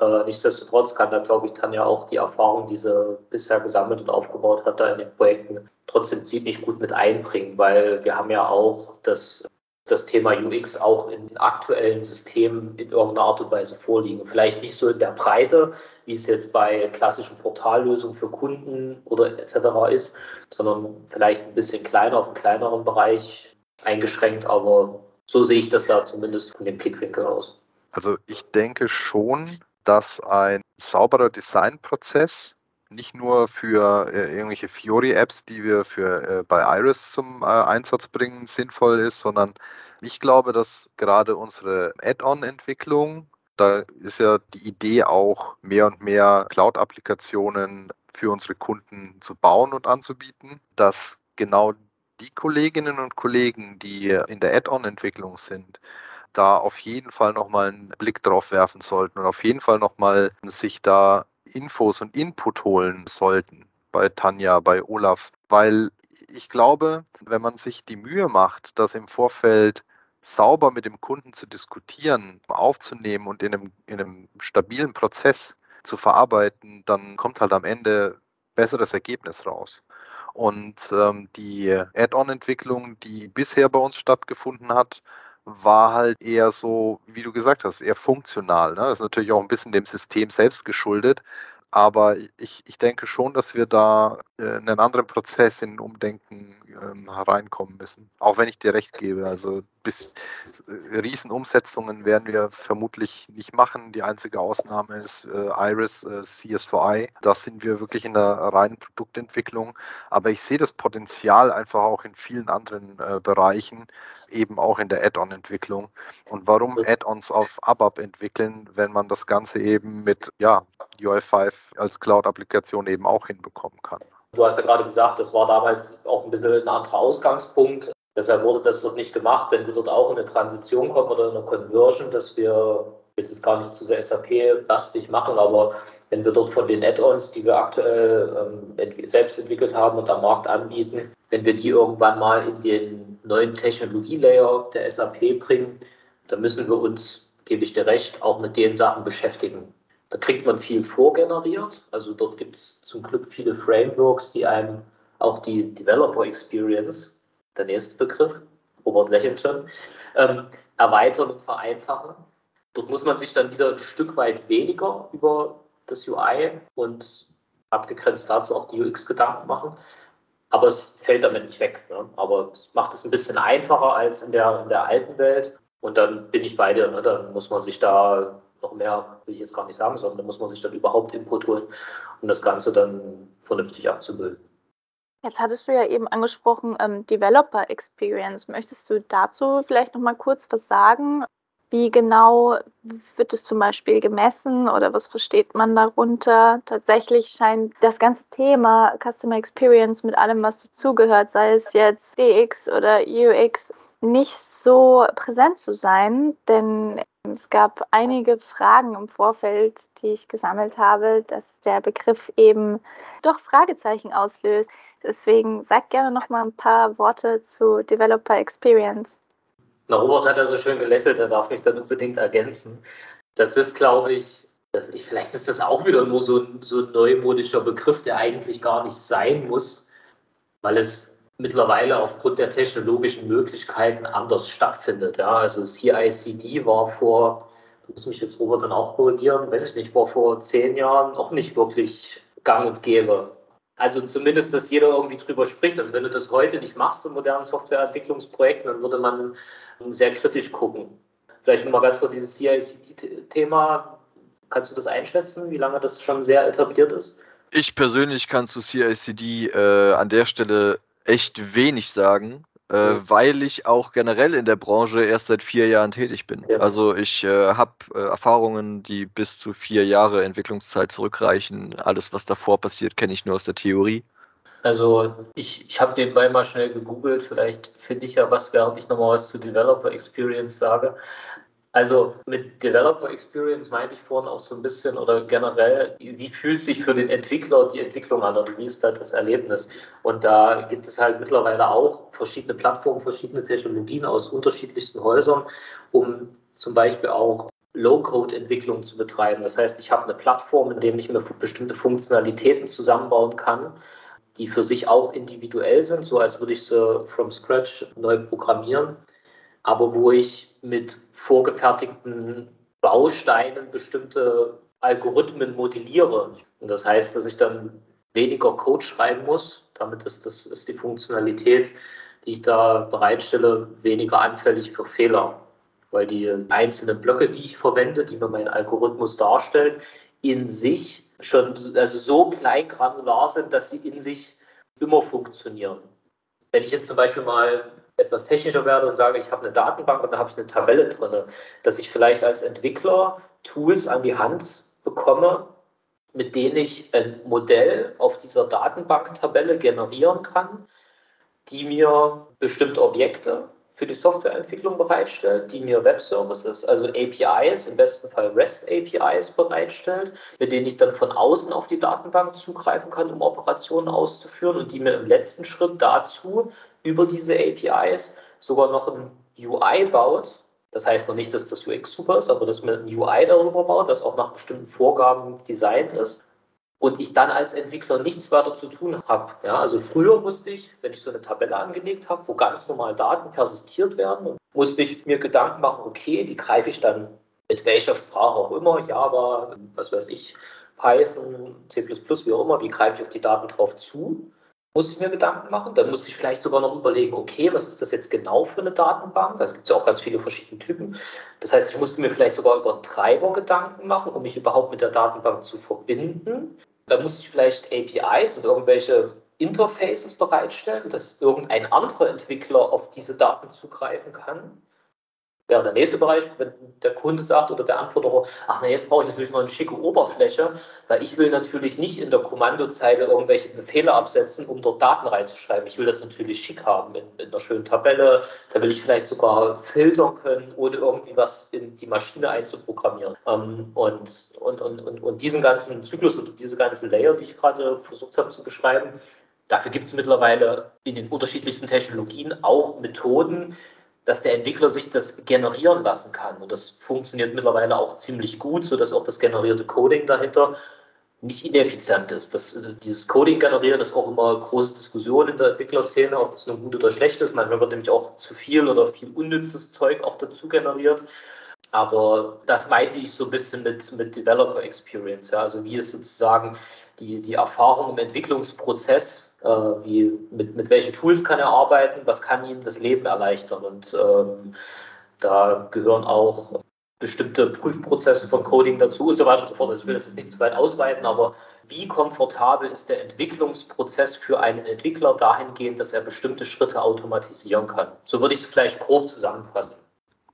Äh, nichtsdestotrotz kann da, glaube ich, Tanja auch die Erfahrung, die sie bisher gesammelt und aufgebaut hat, da in den Projekten trotzdem ziemlich gut mit einbringen, weil wir haben ja auch das, das Thema UX auch in aktuellen Systemen in irgendeiner Art und Weise vorliegen. Vielleicht nicht so in der Breite, wie es jetzt bei klassischen Portallösungen für Kunden oder etc. ist, sondern vielleicht ein bisschen kleiner, auf einen kleineren Bereich eingeschränkt, aber so sehe ich das da zumindest von dem Blickwinkel aus. Also ich denke schon, dass ein sauberer Designprozess nicht nur für äh, irgendwelche Fiori-Apps, die wir für äh, bei Iris zum äh, Einsatz bringen, sinnvoll ist, sondern ich glaube, dass gerade unsere Add-on-Entwicklung, da ist ja die Idee auch, mehr und mehr Cloud-Applikationen für unsere Kunden zu bauen und anzubieten, dass genau die Kolleginnen und Kollegen, die in der Add-on-Entwicklung sind, da auf jeden Fall nochmal einen Blick drauf werfen sollten und auf jeden Fall nochmal sich da Infos und Input holen sollten bei Tanja, bei Olaf, weil ich glaube, wenn man sich die Mühe macht, das im Vorfeld sauber mit dem Kunden zu diskutieren, aufzunehmen und in einem, in einem stabilen Prozess zu verarbeiten, dann kommt halt am Ende besseres Ergebnis raus. Und ähm, die Add-on-Entwicklung, die bisher bei uns stattgefunden hat, war halt eher so, wie du gesagt hast, eher funktional. Ne? Das ist natürlich auch ein bisschen dem System selbst geschuldet. Aber ich, ich denke schon, dass wir da äh, in einen anderen Prozess in Umdenken ähm, hereinkommen müssen. Auch wenn ich dir recht gebe. Also bis äh, Riesenumsetzungen werden wir vermutlich nicht machen. Die einzige Ausnahme ist äh, Iris äh, CS4i. Da sind wir wirklich in der reinen Produktentwicklung. Aber ich sehe das Potenzial einfach auch in vielen anderen äh, Bereichen, eben auch in der Add-on-Entwicklung. Und warum Add-ons auf ABAP entwickeln, wenn man das Ganze eben mit ja, UI5 als Cloud-Applikation eben auch hinbekommen kann. Du hast ja gerade gesagt, das war damals auch ein bisschen ein anderer Ausgangspunkt. Deshalb wurde das dort nicht gemacht. Wenn wir dort auch in eine Transition kommen oder in eine Conversion, dass wir jetzt ist gar nicht zu sehr SAP-lastig machen, aber wenn wir dort von den Add-ons, die wir aktuell ähm, selbst entwickelt haben und am Markt anbieten, wenn wir die irgendwann mal in den neuen Technologielayer der SAP bringen, dann müssen wir uns, gebe ich dir recht, auch mit den Sachen beschäftigen. Da kriegt man viel vorgeneriert. Also dort gibt es zum Glück viele Frameworks, die einem auch die Developer Experience, der nächste Begriff, Robert lächelt ähm, erweitern und vereinfachen. Dort muss man sich dann wieder ein Stück weit weniger über das UI und abgegrenzt dazu auch die UX Gedanken machen. Aber es fällt damit nicht weg. Ne? Aber es macht es ein bisschen einfacher als in der, in der alten Welt. Und dann bin ich bei dir. Ne? Dann muss man sich da noch mehr will ich jetzt gar nicht sagen, sondern da muss man sich dann überhaupt Input holen, um das Ganze dann vernünftig abzubilden. Jetzt hattest du ja eben angesprochen, ähm, Developer Experience. Möchtest du dazu vielleicht noch mal kurz was sagen? Wie genau wird es zum Beispiel gemessen oder was versteht man darunter? Tatsächlich scheint das ganze Thema Customer Experience mit allem, was dazugehört, sei es jetzt DX oder UX, nicht so präsent zu sein, denn es gab einige Fragen im Vorfeld, die ich gesammelt habe, dass der Begriff eben doch Fragezeichen auslöst. Deswegen sag gerne noch mal ein paar Worte zu Developer Experience. Na, Robert hat ja so schön gelächelt, er darf mich dann unbedingt ergänzen. Das ist, glaube ich, dass ich, vielleicht ist das auch wieder nur so, so ein neumodischer Begriff, der eigentlich gar nicht sein muss, weil es mittlerweile aufgrund der technologischen Möglichkeiten anders stattfindet. Ja, also CICD war vor, muss mich jetzt Robert dann auch korrigieren, weiß ich nicht, war vor zehn Jahren auch nicht wirklich gang und gäbe. Also zumindest, dass jeder irgendwie drüber spricht. Also wenn du das heute nicht machst in modernen Softwareentwicklungsprojekten, dann würde man sehr kritisch gucken. Vielleicht nochmal ganz kurz dieses CICD-Thema. Kannst du das einschätzen, wie lange das schon sehr etabliert ist? Ich persönlich kann zu CICD äh, an der Stelle echt wenig sagen, äh, weil ich auch generell in der Branche erst seit vier Jahren tätig bin. Ja. Also ich äh, habe äh, Erfahrungen, die bis zu vier Jahre Entwicklungszeit zurückreichen. Alles, was davor passiert, kenne ich nur aus der Theorie. Also ich, ich habe den Ball mal schnell gegoogelt, vielleicht finde ich ja was, während ich nochmal was zu Developer Experience sage. Also mit Developer Experience meinte ich vorhin auch so ein bisschen oder generell, wie fühlt sich für den Entwickler die Entwicklung an oder wie ist da das Erlebnis? Und da gibt es halt mittlerweile auch verschiedene Plattformen, verschiedene Technologien aus unterschiedlichsten Häusern, um zum Beispiel auch Low-Code-Entwicklung zu betreiben. Das heißt, ich habe eine Plattform, in der ich mir bestimmte Funktionalitäten zusammenbauen kann, die für sich auch individuell sind, so als würde ich sie from scratch neu programmieren, aber wo ich mit vorgefertigten Bausteinen bestimmte Algorithmen modelliere. Und das heißt, dass ich dann weniger Code schreiben muss. Damit ist, das ist die Funktionalität, die ich da bereitstelle, weniger anfällig für Fehler. Weil die einzelnen Blöcke, die ich verwende, die mir mein Algorithmus darstellt, in sich schon also so klein granular sind, dass sie in sich immer funktionieren. Wenn ich jetzt zum Beispiel mal etwas technischer werde und sage, ich habe eine Datenbank und da habe ich eine Tabelle drin, dass ich vielleicht als Entwickler Tools an die Hand bekomme, mit denen ich ein Modell auf dieser Datenbanktabelle generieren kann, die mir bestimmte Objekte für die Softwareentwicklung bereitstellt, die mir Web-Services, also APIs, im besten Fall REST-APIs bereitstellt, mit denen ich dann von außen auf die Datenbank zugreifen kann, um Operationen auszuführen und die mir im letzten Schritt dazu über diese APIs sogar noch ein UI baut. Das heißt noch nicht, dass das UX super ist, aber dass mir ein UI darüber baut, das auch nach bestimmten Vorgaben designt ist und ich dann als Entwickler nichts weiter zu tun habe. Ja, also früher musste ich, wenn ich so eine Tabelle angelegt habe, wo ganz normal Daten persistiert werden, musste ich mir Gedanken machen, okay, wie greife ich dann mit welcher Sprache auch immer, Java, was weiß ich, Python, C++, wie auch immer, wie greife ich auf die Daten drauf zu? Muss ich mir Gedanken machen. Dann muss ich vielleicht sogar noch überlegen, okay, was ist das jetzt genau für eine Datenbank? Also gibt es ja auch ganz viele verschiedene Typen. Das heißt, ich musste mir vielleicht sogar über Treiber Gedanken machen, um mich überhaupt mit der Datenbank zu verbinden. Da muss ich vielleicht APIs und irgendwelche Interfaces bereitstellen, dass irgendein anderer Entwickler auf diese Daten zugreifen kann wäre der nächste Bereich, wenn der Kunde sagt oder der Anforderer, ach na, jetzt brauche ich natürlich noch eine schicke Oberfläche, weil ich will natürlich nicht in der Kommandozeile irgendwelche Befehle absetzen, um dort Daten reinzuschreiben. Ich will das natürlich schick haben in, in einer schönen Tabelle. Da will ich vielleicht sogar filtern können, ohne irgendwie was in die Maschine einzuprogrammieren. Ähm, und, und, und, und, und diesen ganzen Zyklus oder diese ganzen Layer, die ich gerade versucht habe zu beschreiben, Dafür gibt es mittlerweile in den unterschiedlichsten Technologien auch Methoden, dass der Entwickler sich das generieren lassen kann. Und das funktioniert mittlerweile auch ziemlich gut, sodass auch das generierte Coding dahinter nicht ineffizient ist. Das, dieses Coding generieren ist auch immer große Diskussion in der Entwicklerszene, ob das nun gut oder schlecht ist. Manchmal wird nämlich auch zu viel oder viel unnützes Zeug auch dazu generiert. Aber das meinte ich so ein bisschen mit, mit Developer Experience. Ja. Also wie ist sozusagen die, die Erfahrung im Entwicklungsprozess äh, wie, mit, mit welchen Tools kann er arbeiten, was kann ihm das Leben erleichtern. Und ähm, da gehören auch bestimmte Prüfprozesse von Coding dazu und so weiter und so fort. Also ich will das jetzt nicht zu weit ausweiten, aber wie komfortabel ist der Entwicklungsprozess für einen Entwickler dahingehend, dass er bestimmte Schritte automatisieren kann? So würde ich es vielleicht grob zusammenfassen.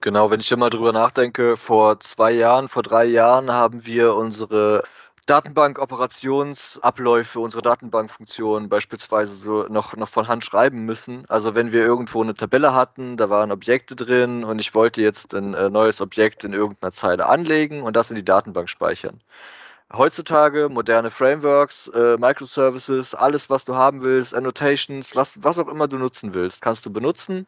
Genau, wenn ich immer drüber nachdenke, vor zwei Jahren, vor drei Jahren haben wir unsere Datenbank-Operationsabläufe, unsere Datenbankfunktionen beispielsweise so noch, noch von Hand schreiben müssen. Also wenn wir irgendwo eine Tabelle hatten, da waren Objekte drin und ich wollte jetzt ein äh, neues Objekt in irgendeiner Zeile anlegen und das in die Datenbank speichern heutzutage moderne Frameworks, äh, Microservices, alles, was du haben willst, Annotations, was, was auch immer du nutzen willst, kannst du benutzen.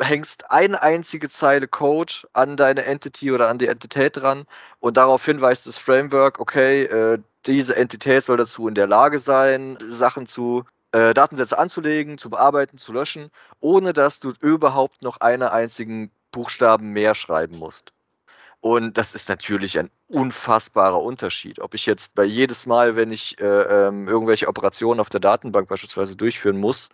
Hängst eine einzige Zeile Code an deine Entity oder an die Entität dran und daraufhin weist das Framework, okay, äh, diese Entität soll dazu in der Lage sein, Sachen zu äh, Datensätze anzulegen, zu bearbeiten, zu löschen, ohne dass du überhaupt noch einen einzigen Buchstaben mehr schreiben musst. Und das ist natürlich ein unfassbarer Unterschied. Ob ich jetzt bei jedes Mal, wenn ich äh, ähm, irgendwelche Operationen auf der Datenbank beispielsweise durchführen muss,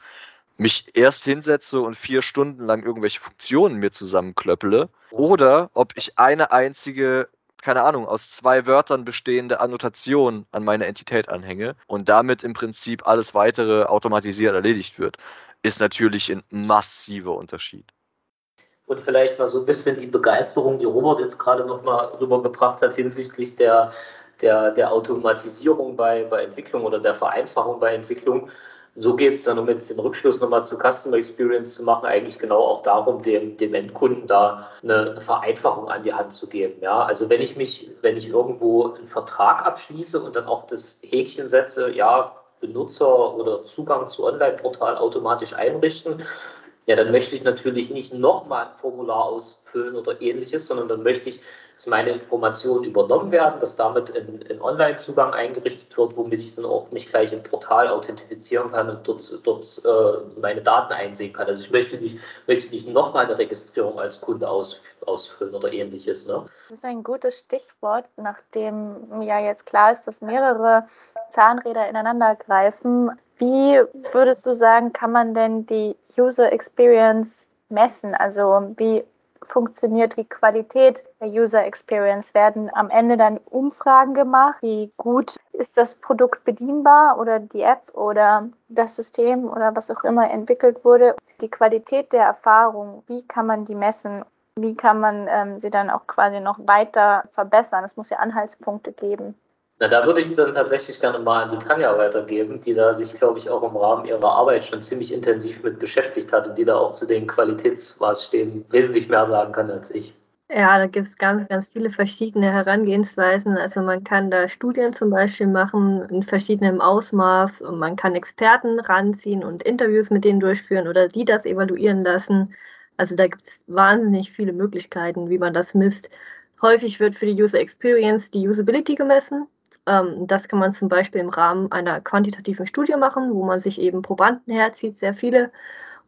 mich erst hinsetze und vier Stunden lang irgendwelche Funktionen mir zusammenklöppele, oder ob ich eine einzige, keine Ahnung, aus zwei Wörtern bestehende Annotation an meine Entität anhänge und damit im Prinzip alles weitere automatisiert erledigt wird, ist natürlich ein massiver Unterschied und vielleicht mal so ein bisschen die Begeisterung, die Robert jetzt gerade nochmal rübergebracht hat hinsichtlich der, der, der Automatisierung bei, bei Entwicklung oder der Vereinfachung bei Entwicklung. So geht es dann, um jetzt den Rückschluss nochmal zu Customer Experience zu machen, eigentlich genau auch darum, dem, dem Endkunden da eine Vereinfachung an die Hand zu geben. Ja, also wenn ich mich, wenn ich irgendwo einen Vertrag abschließe und dann auch das Häkchen setze, ja, Benutzer oder Zugang zu Online-Portal automatisch einrichten, ja, dann möchte ich natürlich nicht nochmal ein Formular ausfüllen oder ähnliches, sondern dann möchte ich, dass meine Informationen übernommen werden, dass damit ein, ein Online-Zugang eingerichtet wird, womit ich dann auch mich gleich im Portal authentifizieren kann und dort, dort äh, meine Daten einsehen kann. Also ich möchte nicht, möchte nicht nochmal eine Registrierung als Kunde aus, ausfüllen oder ähnliches. Ne? Das ist ein gutes Stichwort, nachdem ja jetzt klar ist, dass mehrere Zahnräder ineinander greifen. Wie würdest du sagen, kann man denn die User Experience messen? Also wie funktioniert die Qualität der User Experience? Werden am Ende dann Umfragen gemacht? Wie gut ist das Produkt bedienbar oder die App oder das System oder was auch immer entwickelt wurde? Die Qualität der Erfahrung, wie kann man die messen? Wie kann man ähm, sie dann auch quasi noch weiter verbessern? Es muss ja Anhaltspunkte geben. Na, da würde ich dann tatsächlich gerne mal an die Tanja weitergeben, die da sich, glaube ich, auch im Rahmen ihrer Arbeit schon ziemlich intensiv mit beschäftigt hat und die da auch zu den Qualitätsmaßstäben wesentlich mehr sagen kann als ich. Ja, da gibt es ganz, ganz viele verschiedene Herangehensweisen. Also man kann da Studien zum Beispiel machen in verschiedenem Ausmaß und man kann Experten ranziehen und Interviews mit denen durchführen oder die das evaluieren lassen. Also da gibt es wahnsinnig viele Möglichkeiten, wie man das misst. Häufig wird für die User Experience die Usability gemessen. Ähm, das kann man zum Beispiel im Rahmen einer quantitativen Studie machen, wo man sich eben Probanden herzieht, sehr viele,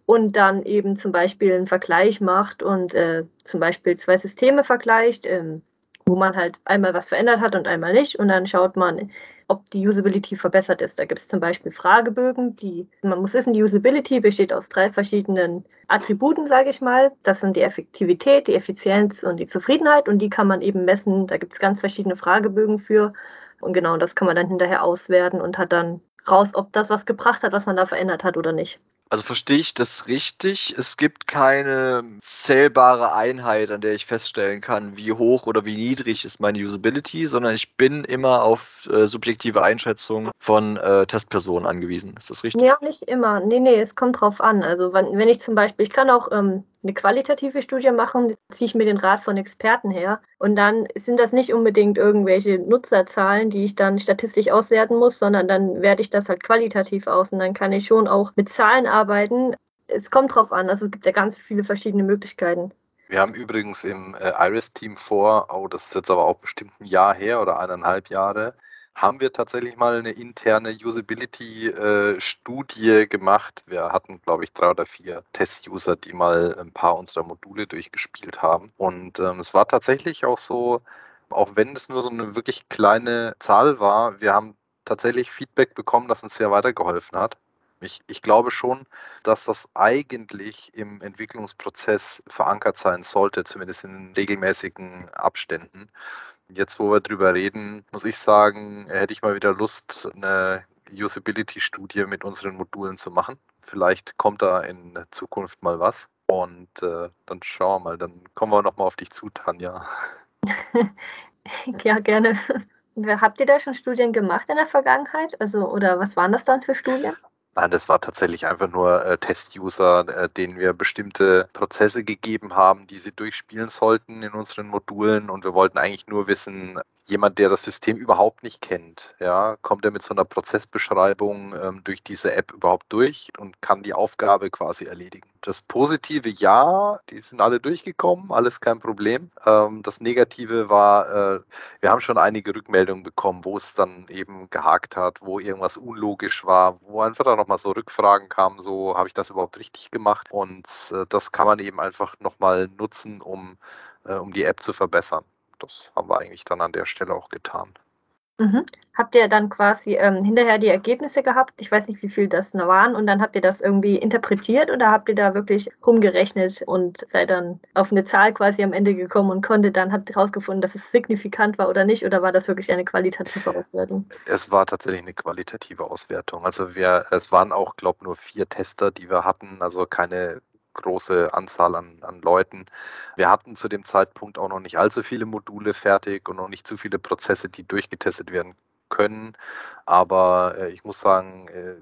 und dann eben zum Beispiel einen Vergleich macht und äh, zum Beispiel zwei Systeme vergleicht, ähm, wo man halt einmal was verändert hat und einmal nicht. Und dann schaut man, ob die Usability verbessert ist. Da gibt es zum Beispiel Fragebögen, die man muss wissen, die Usability besteht aus drei verschiedenen Attributen, sage ich mal. Das sind die Effektivität, die Effizienz und die Zufriedenheit und die kann man eben messen. Da gibt es ganz verschiedene Fragebögen für. Und genau das kann man dann hinterher auswerten und hat dann raus, ob das was gebracht hat, was man da verändert hat oder nicht. Also verstehe ich das richtig? Es gibt keine zählbare Einheit, an der ich feststellen kann, wie hoch oder wie niedrig ist meine Usability, sondern ich bin immer auf äh, subjektive Einschätzung von äh, Testpersonen angewiesen. Ist das richtig? Ja, nicht immer. Nee, nee, es kommt drauf an. Also wenn, wenn ich zum Beispiel, ich kann auch ähm, eine qualitative Studie machen, ziehe ich mir den Rat von Experten her. Und dann sind das nicht unbedingt irgendwelche Nutzerzahlen, die ich dann statistisch auswerten muss, sondern dann werte ich das halt qualitativ aus. Und dann kann ich schon auch mit Zahlen arbeiten. Es kommt drauf an. Also es gibt ja ganz viele verschiedene Möglichkeiten. Wir haben übrigens im äh, Iris-Team vor, oh, das ist jetzt aber auch bestimmt ein Jahr her oder eineinhalb Jahre, haben wir tatsächlich mal eine interne Usability-Studie äh, gemacht. Wir hatten, glaube ich, drei oder vier Test-User, die mal ein paar unserer Module durchgespielt haben. Und ähm, es war tatsächlich auch so, auch wenn es nur so eine wirklich kleine Zahl war, wir haben tatsächlich Feedback bekommen, das uns sehr weitergeholfen hat. Ich, ich, glaube schon, dass das eigentlich im Entwicklungsprozess verankert sein sollte, zumindest in regelmäßigen Abständen. Jetzt, wo wir drüber reden, muss ich sagen, hätte ich mal wieder Lust, eine Usability-Studie mit unseren Modulen zu machen. Vielleicht kommt da in Zukunft mal was. Und äh, dann schauen wir mal, dann kommen wir nochmal auf dich zu, Tanja. ja, gerne. Habt ihr da schon Studien gemacht in der Vergangenheit? Also, oder was waren das dann für Studien? Nein, das war tatsächlich einfach nur äh, Test-User, äh, denen wir bestimmte Prozesse gegeben haben, die sie durchspielen sollten in unseren Modulen. Und wir wollten eigentlich nur wissen, jemand, der das System überhaupt nicht kennt, ja, kommt er mit so einer Prozessbeschreibung ähm, durch diese App überhaupt durch und kann die Aufgabe quasi erledigen. Das positive Ja, die sind alle durchgekommen, alles kein Problem. Ähm, das Negative war, äh, wir haben schon einige Rückmeldungen bekommen, wo es dann eben gehakt hat, wo irgendwas unlogisch war, wo einfach dann nochmal so Rückfragen kamen, so habe ich das überhaupt richtig gemacht? Und äh, das kann man eben einfach nochmal nutzen, um, äh, um die App zu verbessern das haben wir eigentlich dann an der Stelle auch getan. Mhm. Habt ihr dann quasi ähm, hinterher die Ergebnisse gehabt? Ich weiß nicht, wie viel das waren. Und dann habt ihr das irgendwie interpretiert oder habt ihr da wirklich rumgerechnet und seid dann auf eine Zahl quasi am Ende gekommen und konntet dann, habt herausgefunden, dass es signifikant war oder nicht? Oder war das wirklich eine qualitative Auswertung? Es war tatsächlich eine qualitative Auswertung. Also wir, es waren auch, glaube ich, nur vier Tester, die wir hatten. Also keine große Anzahl an, an Leuten. Wir hatten zu dem Zeitpunkt auch noch nicht allzu viele Module fertig und noch nicht zu viele Prozesse, die durchgetestet werden können. Aber äh, ich muss sagen, äh,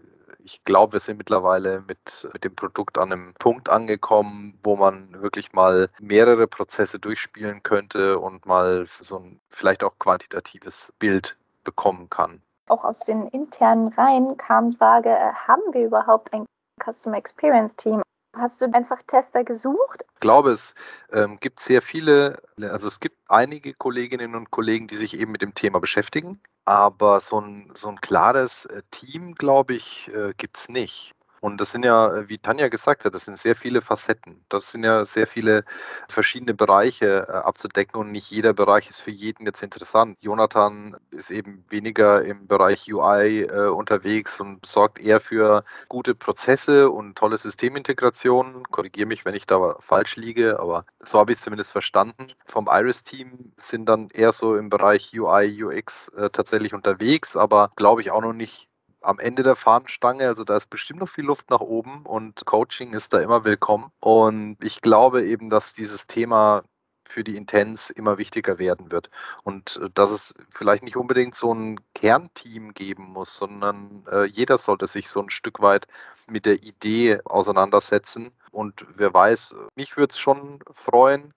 ich glaube, wir sind mittlerweile mit, mit dem Produkt an einem Punkt angekommen, wo man wirklich mal mehrere Prozesse durchspielen könnte und mal so ein vielleicht auch quantitatives Bild bekommen kann. Auch aus den internen Reihen kam die Frage, äh, haben wir überhaupt ein Customer Experience Team? Hast du einfach Tester gesucht? Ich glaube, es ähm, gibt sehr viele, also es gibt einige Kolleginnen und Kollegen, die sich eben mit dem Thema beschäftigen, aber so ein, so ein klares äh, Team, glaube ich, äh, gibt es nicht. Und das sind ja, wie Tanja gesagt hat, das sind sehr viele Facetten. Das sind ja sehr viele verschiedene Bereiche äh, abzudecken und nicht jeder Bereich ist für jeden jetzt interessant. Jonathan ist eben weniger im Bereich UI äh, unterwegs und sorgt eher für gute Prozesse und tolle Systemintegration. Korrigiere mich, wenn ich da falsch liege, aber so habe ich es zumindest verstanden. Vom Iris-Team sind dann eher so im Bereich UI, UX äh, tatsächlich unterwegs, aber glaube ich auch noch nicht am Ende der Fahnenstange. Also da ist bestimmt noch viel Luft nach oben und Coaching ist da immer willkommen. Und ich glaube eben, dass dieses Thema für die Intens immer wichtiger werden wird. Und äh, dass es vielleicht nicht unbedingt so ein Kernteam geben muss, sondern äh, jeder sollte sich so ein Stück weit mit der Idee auseinandersetzen. Und wer weiß, mich würde es schon freuen,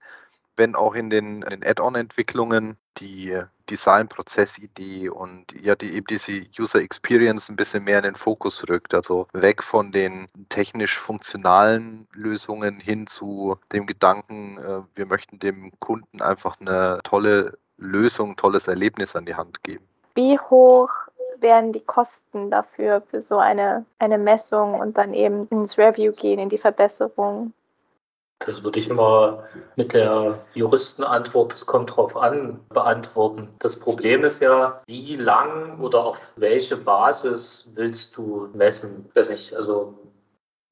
wenn auch in den, den Add-on-Entwicklungen die Design-Prozessidee und ja, die, eben diese User Experience ein bisschen mehr in den Fokus rückt. Also weg von den technisch funktionalen Lösungen hin zu dem Gedanken, äh, wir möchten dem Kunden einfach eine tolle Lösung, tolles Erlebnis an die Hand geben. Wie hoch werden die Kosten dafür, für so eine, eine Messung und dann eben ins Review gehen, in die Verbesserung? Das würde ich mal mit der Juristenantwort, das kommt drauf an, beantworten. Das Problem ist ja, wie lang oder auf welche Basis willst du messen? Ich weiß nicht, also,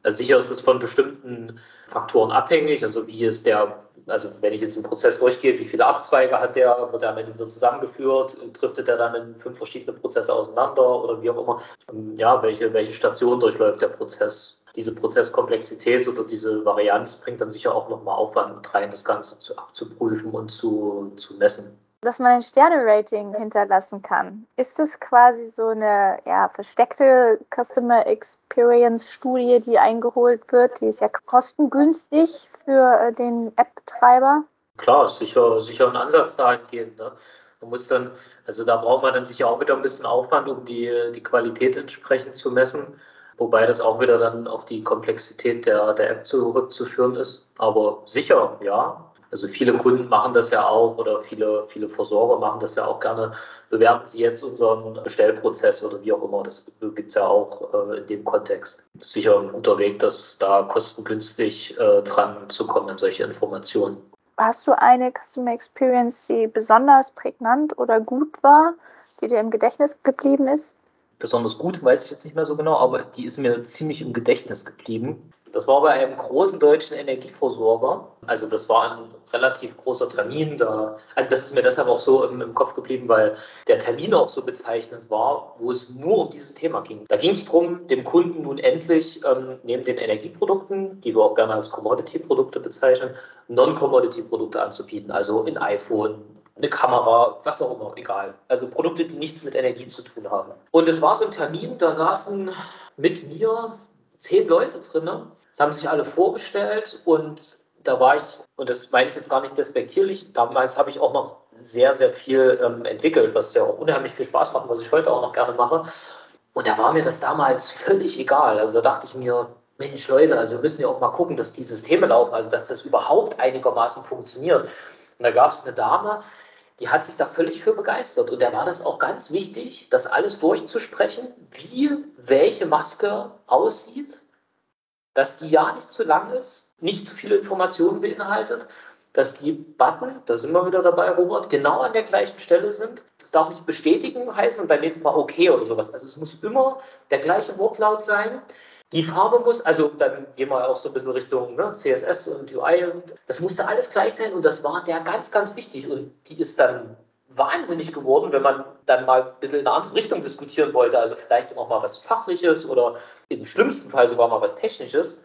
also sicher ist das von bestimmten Faktoren abhängig. Also wie ist der, also wenn ich jetzt einen Prozess durchgehe, wie viele Abzweige hat der, wird er am Ende wieder zusammengeführt, driftet er dann in fünf verschiedene Prozesse auseinander oder wie auch immer. Ja, welche, welche Station durchläuft der Prozess? Diese Prozesskomplexität oder diese Varianz bringt dann sicher auch nochmal Aufwand mit rein, das Ganze zu, abzuprüfen und zu, zu messen. Dass man ein Sterne-Rating hinterlassen kann. Ist das quasi so eine ja, versteckte Customer Experience-Studie, die eingeholt wird? Die ist ja kostengünstig für äh, den App-Betreiber. Klar, sicher, sicher ein Ansatz dahingehend. Ne? Man muss dann, also da braucht man dann sicher auch wieder ein bisschen Aufwand, um die, die Qualität entsprechend zu messen. Wobei das auch wieder dann auf die Komplexität der, der App zurückzuführen ist. Aber sicher, ja. Also viele Kunden machen das ja auch oder viele, viele Versorger machen das ja auch gerne. Bewerten Sie jetzt unseren Bestellprozess oder wie auch immer. Das gibt es ja auch äh, in dem Kontext. Sicher ein guter Weg, das da kostengünstig äh, dran zu kommen an solche Informationen. Hast du eine Customer Experience, die besonders prägnant oder gut war, die dir im Gedächtnis geblieben ist? Besonders gut, weiß ich jetzt nicht mehr so genau, aber die ist mir ziemlich im Gedächtnis geblieben. Das war bei einem großen deutschen Energieversorger. Also das war ein relativ großer Termin. Da, also das ist mir deshalb auch so im, im Kopf geblieben, weil der Termin auch so bezeichnet war, wo es nur um dieses Thema ging. Da ging es darum, dem Kunden nun endlich ähm, neben den Energieprodukten, die wir auch gerne als Commodity-Produkte bezeichnen, Non-Commodity-Produkte anzubieten. Also ein iPhone, eine Kamera, was auch immer, egal. Also Produkte, die nichts mit Energie zu tun haben. Und es war so ein Termin, da saßen mit mir zehn Leute drin. Das haben sich alle vorgestellt und da war ich, und das meine ich jetzt gar nicht despektierlich, damals habe ich auch noch sehr, sehr viel ähm, entwickelt, was ja auch unheimlich viel Spaß macht, was ich heute auch noch gerne mache. Und da war mir das damals völlig egal. Also da dachte ich mir, Mensch Leute, also wir müssen ja auch mal gucken, dass die Systeme laufen, also dass das überhaupt einigermaßen funktioniert. Und da gab es eine Dame, die hat sich da völlig für begeistert. Und da war das auch ganz wichtig, das alles durchzusprechen, wie welche Maske aussieht, dass die ja nicht zu lang ist, nicht zu viele Informationen beinhaltet, dass die Button, da sind wir wieder dabei, Robert, genau an der gleichen Stelle sind. Das darf nicht bestätigen heißen und beim nächsten Mal okay oder sowas. Also es muss immer der gleiche Wortlaut sein. Die Farbe muss, also dann gehen wir auch so ein bisschen Richtung ne, CSS und UI und das musste alles gleich sein und das war der ganz, ganz wichtig und die ist dann wahnsinnig geworden, wenn man dann mal ein bisschen in eine andere Richtung diskutieren wollte, also vielleicht auch mal was Fachliches oder im schlimmsten Fall sogar mal was Technisches,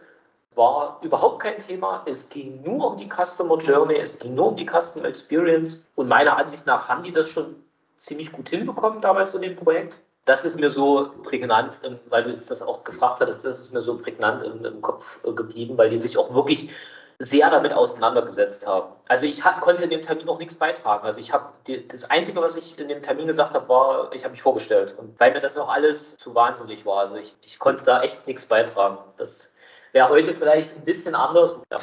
war überhaupt kein Thema. Es ging nur um die Customer Journey, es ging nur um die Customer Experience. Und meiner Ansicht nach haben die das schon ziemlich gut hinbekommen damals in dem Projekt das ist mir so prägnant, weil du jetzt das auch gefragt hattest, das ist mir so prägnant im, im Kopf äh, geblieben, weil die sich auch wirklich sehr damit auseinandergesetzt haben. Also ich hat, konnte in dem Termin auch nichts beitragen. Also ich habe das Einzige, was ich in dem Termin gesagt habe, war, ich habe mich vorgestellt. Und weil mir das auch alles zu wahnsinnig war. Also ich, ich konnte da echt nichts beitragen. Das wäre heute vielleicht ein bisschen anders. Ja.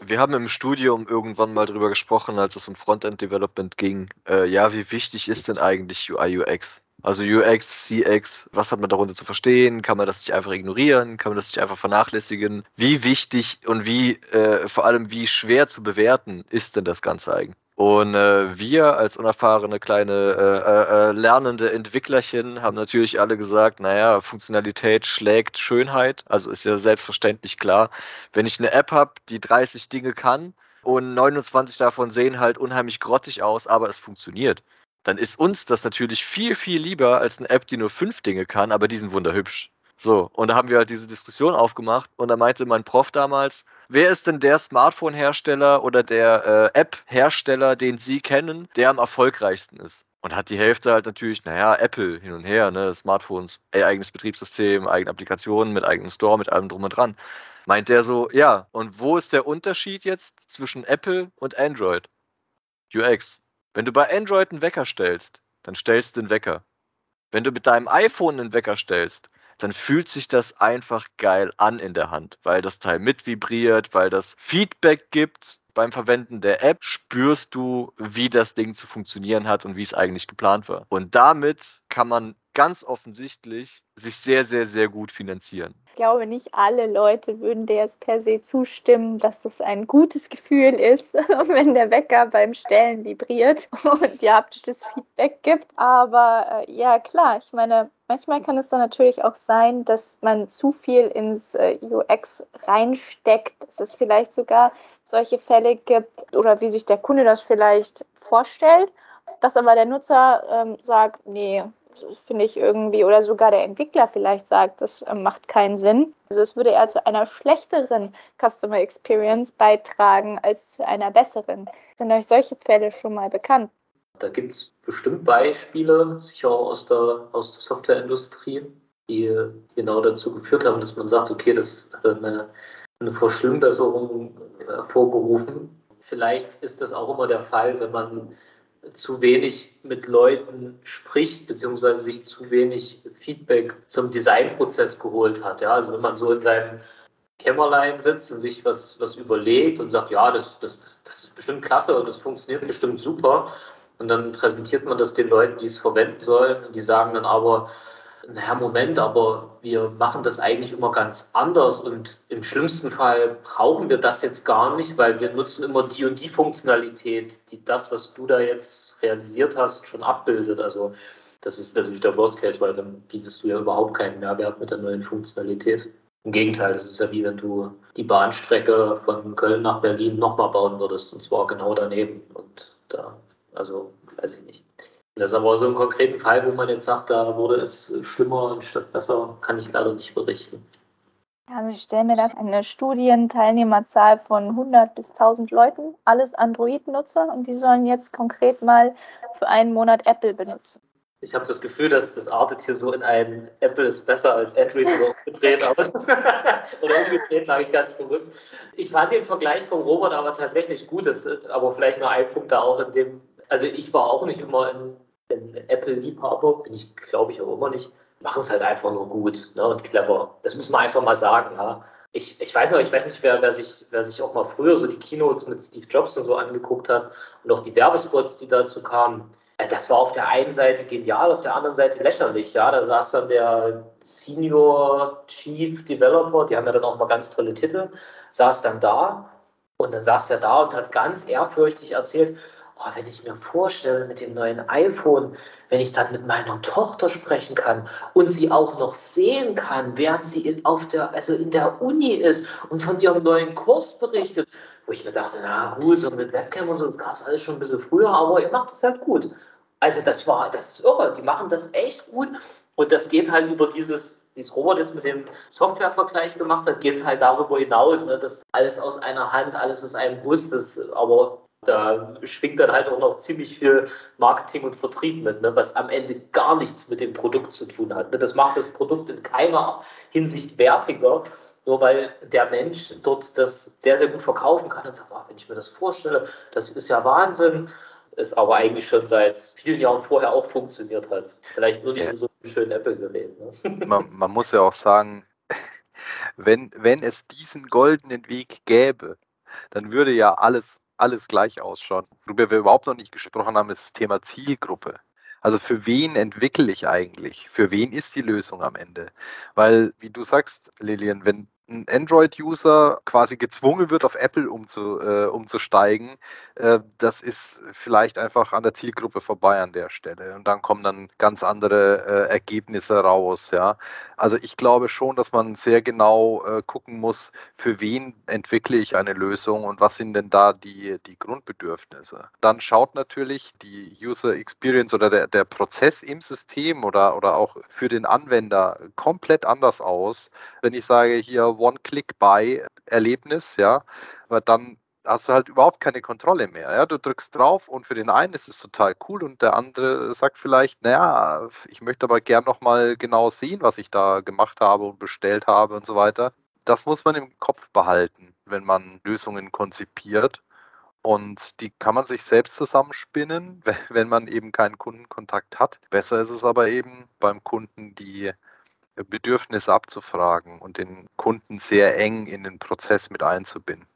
Wir haben im Studium irgendwann mal drüber gesprochen, als es um Frontend Development ging. Äh, ja, wie wichtig ist denn eigentlich UI UX? Also UX, CX, was hat man darunter zu verstehen? Kann man das nicht einfach ignorieren? Kann man das nicht einfach vernachlässigen? Wie wichtig und wie äh, vor allem wie schwer zu bewerten ist denn das Ganze eigentlich? Und äh, wir als unerfahrene kleine äh, äh, äh, lernende Entwicklerchen haben natürlich alle gesagt, naja, Funktionalität schlägt Schönheit. Also ist ja selbstverständlich klar. Wenn ich eine App habe, die 30 Dinge kann und 29 davon sehen halt unheimlich grottig aus, aber es funktioniert, dann ist uns das natürlich viel, viel lieber als eine App, die nur fünf Dinge kann, aber die sind wunderhübsch. So, und da haben wir halt diese Diskussion aufgemacht und da meinte mein Prof damals, wer ist denn der Smartphone-Hersteller oder der äh, App-Hersteller, den Sie kennen, der am erfolgreichsten ist? Und hat die Hälfte halt natürlich, naja, Apple hin und her, ne, Smartphones, ey, eigenes Betriebssystem, eigene Applikationen mit eigenem Store, mit allem drum und dran. Meint der so, ja, und wo ist der Unterschied jetzt zwischen Apple und Android? UX. Wenn du bei Android einen Wecker stellst, dann stellst du den Wecker. Wenn du mit deinem iPhone einen Wecker stellst, dann fühlt sich das einfach geil an in der Hand, weil das Teil mitvibriert, weil das Feedback gibt. Beim Verwenden der App spürst du, wie das Ding zu funktionieren hat und wie es eigentlich geplant war. Und damit kann man ganz offensichtlich sich sehr, sehr, sehr gut finanzieren. Ich glaube, nicht alle Leute würden dir jetzt per se zustimmen, dass das ein gutes Gefühl ist, wenn der Wecker beim Stellen vibriert und dir haptisches Feedback gibt. Aber äh, ja, klar, ich meine, manchmal kann es dann natürlich auch sein, dass man zu viel ins äh, UX reinsteckt, dass es vielleicht sogar solche Fälle gibt oder wie sich der Kunde das vielleicht vorstellt, dass aber der Nutzer ähm, sagt, nee, finde ich irgendwie, oder sogar der Entwickler vielleicht sagt, das äh, macht keinen Sinn. Also es würde eher zu einer schlechteren Customer Experience beitragen als zu einer besseren. Sind euch solche Fälle schon mal bekannt? Da gibt es bestimmt Beispiele, sicher auch aus der, aus der Softwareindustrie, die genau dazu geführt haben, dass man sagt, okay, das hat eine, eine Verschlimmbesserung hervorgerufen. Vielleicht ist das auch immer der Fall, wenn man zu wenig mit Leuten spricht, beziehungsweise sich zu wenig Feedback zum Designprozess geholt hat. Ja, also wenn man so in seinem Kämmerlein sitzt und sich was, was überlegt und sagt, ja, das, das, das, das ist bestimmt klasse und das funktioniert bestimmt super. Und dann präsentiert man das den Leuten, die es verwenden sollen. Und die sagen dann aber, naja, Moment, aber wir machen das eigentlich immer ganz anders und im schlimmsten Fall brauchen wir das jetzt gar nicht, weil wir nutzen immer die und die Funktionalität, die das, was du da jetzt realisiert hast, schon abbildet. Also das ist natürlich der Worst Case, weil dann bietest du ja überhaupt keinen Mehrwert mit der neuen Funktionalität. Im Gegenteil, das ist ja wie wenn du die Bahnstrecke von Köln nach Berlin nochmal bauen würdest und zwar genau daneben. Und da, also weiß ich nicht. Das ist aber so ein konkreten Fall, wo man jetzt sagt, da wurde es schlimmer anstatt besser, kann ich leider nicht berichten. Also ich stelle mir da eine Studienteilnehmerzahl von 100 bis 1000 Leuten, alles Android-Nutzer und die sollen jetzt konkret mal für einen Monat Apple benutzen. Ich habe das Gefühl, dass das artet hier so in ein Apple ist besser als Android oder umgedreht aus. oder umgedreht, sage ich ganz bewusst. Ich fand den Vergleich von Robert aber tatsächlich gut. Das, aber vielleicht nur ein Punkt da auch in dem, also ich war auch nicht immer bin Apple-Liebhaber, bin ich, glaube ich, auch immer nicht. Machen es halt einfach nur gut ne, und clever. Das muss man einfach mal sagen. Ja. Ich, ich weiß noch, ich weiß nicht, wer, wer, sich, wer sich auch mal früher so die Keynotes mit Steve Jobs und so angeguckt hat und auch die Werbespots, die dazu kamen. Äh, das war auf der einen Seite genial, auf der anderen Seite lächerlich. Ja, da saß dann der Senior Chief Developer, die haben ja dann auch mal ganz tolle Titel, saß dann da und dann saß er da und hat ganz ehrfürchtig erzählt, oh, wenn ich mir vorstelle mit dem neuen iPhone, wenn ich dann mit meiner Tochter sprechen kann und sie auch noch sehen kann, während sie in, auf der, also in der Uni ist und von ihrem neuen Kurs berichtet, wo ich mir dachte, na gut, so mit Webcam und so, das gab es alles schon ein bisschen früher, aber ihr macht das halt gut. Also das war, das ist irre, die machen das echt gut und das geht halt über dieses, wie es Robert jetzt mit dem Softwarevergleich gemacht hat, geht es halt darüber hinaus, ne, dass alles aus einer Hand, alles aus einem Guss, das aber da schwingt dann halt auch noch ziemlich viel Marketing und Vertrieb mit, ne, was am Ende gar nichts mit dem Produkt zu tun hat. Ne. Das macht das Produkt in keiner Hinsicht wertiger, nur weil der Mensch dort das sehr, sehr gut verkaufen kann und sagt, oh, wenn ich mir das vorstelle, das ist ja Wahnsinn, es aber eigentlich schon seit vielen Jahren vorher auch funktioniert hat. Vielleicht nur nicht ja. in so einem schönen Apple-Gerät. Ne? Man, man muss ja auch sagen, wenn, wenn es diesen goldenen Weg gäbe, dann würde ja alles alles gleich ausschauen. Worüber wir überhaupt noch nicht gesprochen haben, ist das Thema Zielgruppe. Also für wen entwickle ich eigentlich? Für wen ist die Lösung am Ende? Weil, wie du sagst, Lilian, wenn ein Android-User quasi gezwungen wird, auf Apple umzu, äh, umzusteigen, äh, das ist vielleicht einfach an der Zielgruppe vorbei an der Stelle. Und dann kommen dann ganz andere äh, Ergebnisse raus. Ja. Also ich glaube schon, dass man sehr genau äh, gucken muss, für wen entwickle ich eine Lösung und was sind denn da die, die Grundbedürfnisse. Dann schaut natürlich die User Experience oder der, der Prozess im System oder, oder auch für den Anwender komplett anders aus, wenn ich sage, hier One-Click-Buy-Erlebnis, ja, aber dann hast du halt überhaupt keine Kontrolle mehr. Ja? Du drückst drauf und für den einen ist es total cool und der andere sagt vielleicht, naja, ich möchte aber gern nochmal genau sehen, was ich da gemacht habe und bestellt habe und so weiter. Das muss man im Kopf behalten, wenn man Lösungen konzipiert. Und die kann man sich selbst zusammenspinnen, wenn man eben keinen Kundenkontakt hat. Besser ist es aber eben beim Kunden, die Bedürfnisse abzufragen und den Kunden sehr eng in den Prozess mit einzubinden.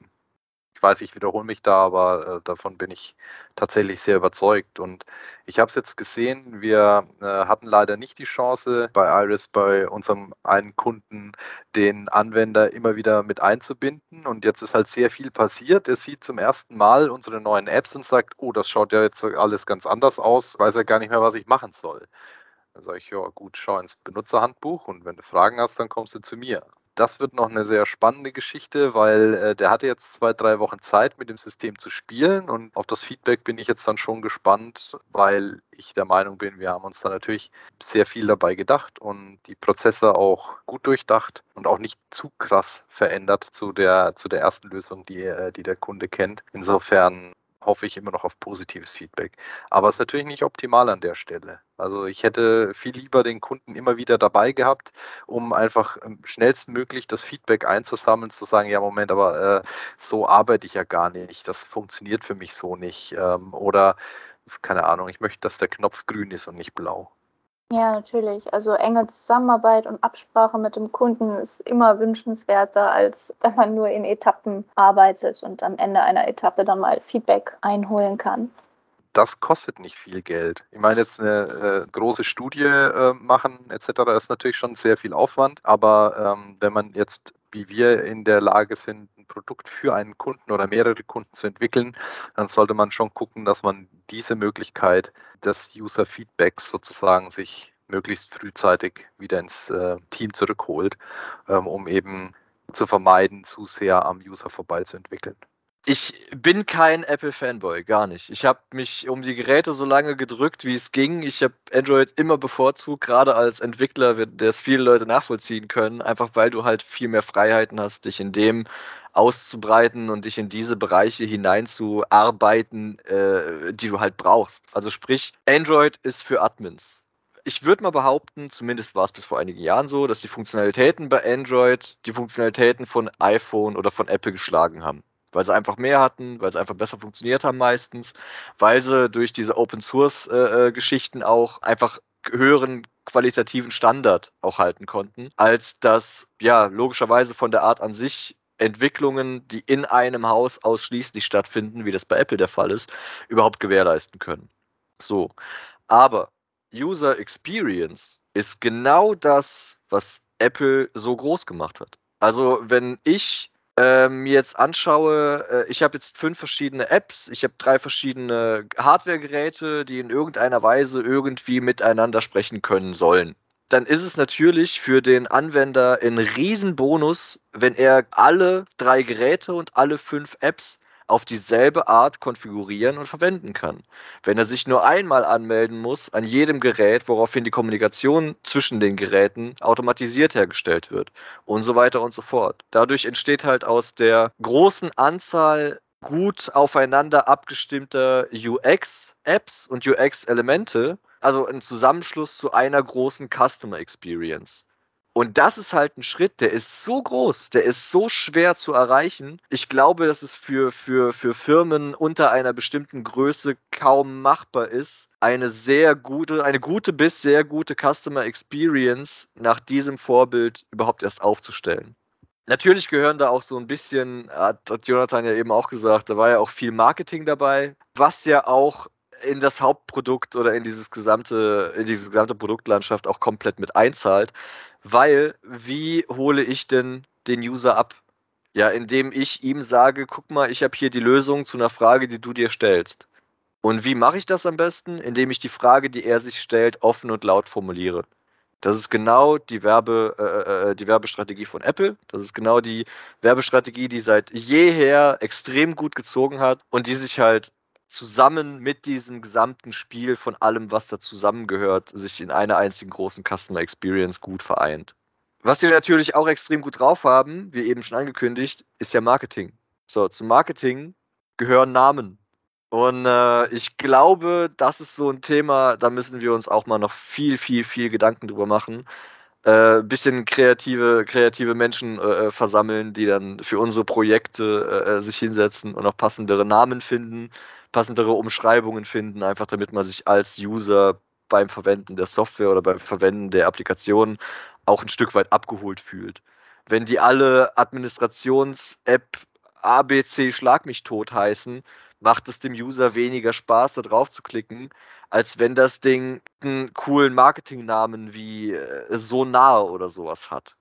Ich weiß, ich wiederhole mich da, aber äh, davon bin ich tatsächlich sehr überzeugt. Und ich habe es jetzt gesehen, wir äh, hatten leider nicht die Chance, bei Iris, bei unserem einen Kunden, den Anwender immer wieder mit einzubinden. Und jetzt ist halt sehr viel passiert. Er sieht zum ersten Mal unsere neuen Apps und sagt, oh, das schaut ja jetzt alles ganz anders aus, weiß er gar nicht mehr, was ich machen soll. Dann sage ich, ja gut, schau ins Benutzerhandbuch und wenn du Fragen hast, dann kommst du zu mir. Das wird noch eine sehr spannende Geschichte, weil äh, der hatte jetzt zwei, drei Wochen Zeit, mit dem System zu spielen und auf das Feedback bin ich jetzt dann schon gespannt, weil ich der Meinung bin, wir haben uns da natürlich sehr viel dabei gedacht und die Prozesse auch gut durchdacht und auch nicht zu krass verändert zu der, zu der ersten Lösung, die, äh, die der Kunde kennt. Insofern hoffe ich immer noch auf positives Feedback. Aber es ist natürlich nicht optimal an der Stelle. Also ich hätte viel lieber den Kunden immer wieder dabei gehabt, um einfach ähm, schnellstmöglich das Feedback einzusammeln, zu sagen, ja Moment, aber äh, so arbeite ich ja gar nicht, das funktioniert für mich so nicht. Ähm, oder keine Ahnung, ich möchte, dass der Knopf grün ist und nicht blau. Ja, natürlich. Also enge Zusammenarbeit und Absprache mit dem Kunden ist immer wünschenswerter, als wenn man nur in Etappen arbeitet und am Ende einer Etappe dann mal Feedback einholen kann. Das kostet nicht viel Geld. Ich meine, jetzt eine äh, große Studie äh, machen etc. ist natürlich schon sehr viel Aufwand, aber ähm, wenn man jetzt wie wir in der Lage sind, ein Produkt für einen Kunden oder mehrere Kunden zu entwickeln, dann sollte man schon gucken, dass man diese Möglichkeit des User Feedbacks sozusagen sich möglichst frühzeitig wieder ins äh, Team zurückholt, ähm, um eben zu vermeiden, zu sehr am User vorbei zu entwickeln. Ich bin kein Apple-Fanboy, gar nicht. Ich habe mich um die Geräte so lange gedrückt, wie es ging. Ich habe Android immer bevorzugt, gerade als Entwickler, der es viele Leute nachvollziehen können, einfach weil du halt viel mehr Freiheiten hast, dich in dem auszubreiten und dich in diese Bereiche hineinzuarbeiten, äh, die du halt brauchst. Also sprich, Android ist für Admins. Ich würde mal behaupten, zumindest war es bis vor einigen Jahren so, dass die Funktionalitäten bei Android die Funktionalitäten von iPhone oder von Apple geschlagen haben weil sie einfach mehr hatten, weil sie einfach besser funktioniert haben meistens, weil sie durch diese Open Source äh, äh, Geschichten auch einfach höheren qualitativen Standard auch halten konnten, als das ja logischerweise von der Art an sich Entwicklungen, die in einem Haus ausschließlich stattfinden, wie das bei Apple der Fall ist, überhaupt gewährleisten können. So, aber User Experience ist genau das, was Apple so groß gemacht hat. Also wenn ich äh, mir jetzt anschaue, äh, ich habe jetzt fünf verschiedene Apps, ich habe drei verschiedene Hardware-Geräte, die in irgendeiner Weise irgendwie miteinander sprechen können sollen. Dann ist es natürlich für den Anwender ein Riesenbonus, wenn er alle drei Geräte und alle fünf Apps auf dieselbe Art konfigurieren und verwenden kann. Wenn er sich nur einmal anmelden muss an jedem Gerät, woraufhin die Kommunikation zwischen den Geräten automatisiert hergestellt wird und so weiter und so fort. Dadurch entsteht halt aus der großen Anzahl gut aufeinander abgestimmter UX-Apps und UX-Elemente, also ein Zusammenschluss zu einer großen Customer Experience. Und das ist halt ein Schritt, der ist so groß, der ist so schwer zu erreichen. Ich glaube, dass es für, für, für Firmen unter einer bestimmten Größe kaum machbar ist, eine sehr gute, eine gute bis sehr gute Customer Experience nach diesem Vorbild überhaupt erst aufzustellen. Natürlich gehören da auch so ein bisschen, hat Jonathan ja eben auch gesagt, da war ja auch viel Marketing dabei, was ja auch in das Hauptprodukt oder in dieses gesamte, in diese gesamte Produktlandschaft auch komplett mit einzahlt. Weil, wie hole ich denn den User ab? Ja, indem ich ihm sage, guck mal, ich habe hier die Lösung zu einer Frage, die du dir stellst. Und wie mache ich das am besten? Indem ich die Frage, die er sich stellt, offen und laut formuliere. Das ist genau die, Werbe, äh, äh, die Werbestrategie von Apple. Das ist genau die Werbestrategie, die seit jeher extrem gut gezogen hat und die sich halt zusammen mit diesem gesamten Spiel von allem, was da zusammengehört, sich in einer einzigen großen Customer Experience gut vereint. Was sie natürlich auch extrem gut drauf haben, wie eben schon angekündigt, ist ja Marketing. So, zum Marketing gehören Namen. Und äh, ich glaube, das ist so ein Thema, da müssen wir uns auch mal noch viel, viel, viel Gedanken drüber machen. Äh, bisschen kreative, kreative Menschen äh, äh versammeln, die dann für unsere Projekte äh, äh, sich hinsetzen und auch passendere Namen finden, passendere Umschreibungen finden, einfach damit man sich als User beim Verwenden der Software oder beim Verwenden der Applikation auch ein Stück weit abgeholt fühlt. Wenn die alle Administrations-App ABC Schlag mich tot heißen, macht es dem User weniger Spaß, da drauf zu klicken, als wenn das Ding einen coolen Marketingnamen wie äh, Sonar oder sowas hat.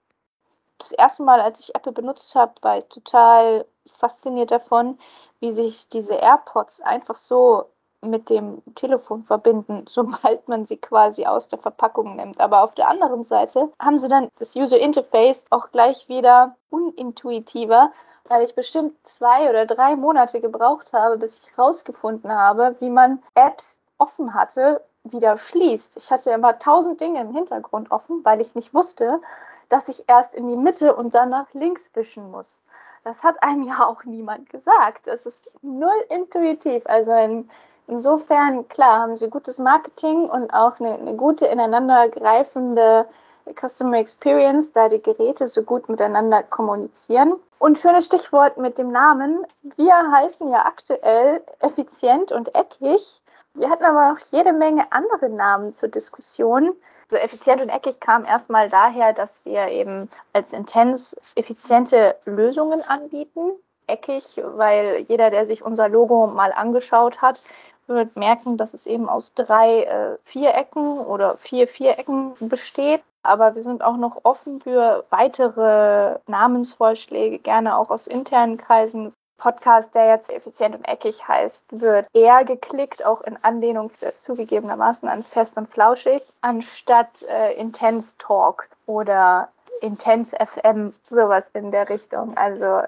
Das erste Mal, als ich Apple benutzt habe, war ich total fasziniert davon, wie sich diese AirPods einfach so mit dem Telefon verbinden, sobald man sie quasi aus der Verpackung nimmt. Aber auf der anderen Seite haben sie dann das User Interface auch gleich wieder unintuitiver, weil ich bestimmt zwei oder drei Monate gebraucht habe, bis ich herausgefunden habe, wie man Apps offen hatte, wieder schließt. Ich hatte immer tausend Dinge im Hintergrund offen, weil ich nicht wusste, dass ich erst in die Mitte und dann nach links wischen muss. Das hat einem ja auch niemand gesagt. Es ist null intuitiv. Also in, insofern, klar, haben sie gutes Marketing und auch eine, eine gute ineinandergreifende Customer Experience, da die Geräte so gut miteinander kommunizieren. Und schönes Stichwort mit dem Namen. Wir heißen ja aktuell effizient und eckig. Wir hatten aber noch jede Menge andere Namen zur Diskussion. So effizient und eckig kam erstmal daher, dass wir eben als Intens effiziente Lösungen anbieten. Eckig, weil jeder, der sich unser Logo mal angeschaut hat, wird merken, dass es eben aus drei äh, Vierecken oder vier Vierecken besteht aber wir sind auch noch offen für weitere Namensvorschläge, gerne auch aus internen Kreisen. Podcast, der jetzt effizient und eckig heißt, wird eher geklickt, auch in Anlehnung zugegebenermaßen an fest und flauschig, anstatt äh, Intense Talk oder Intense FM, sowas in der Richtung. Also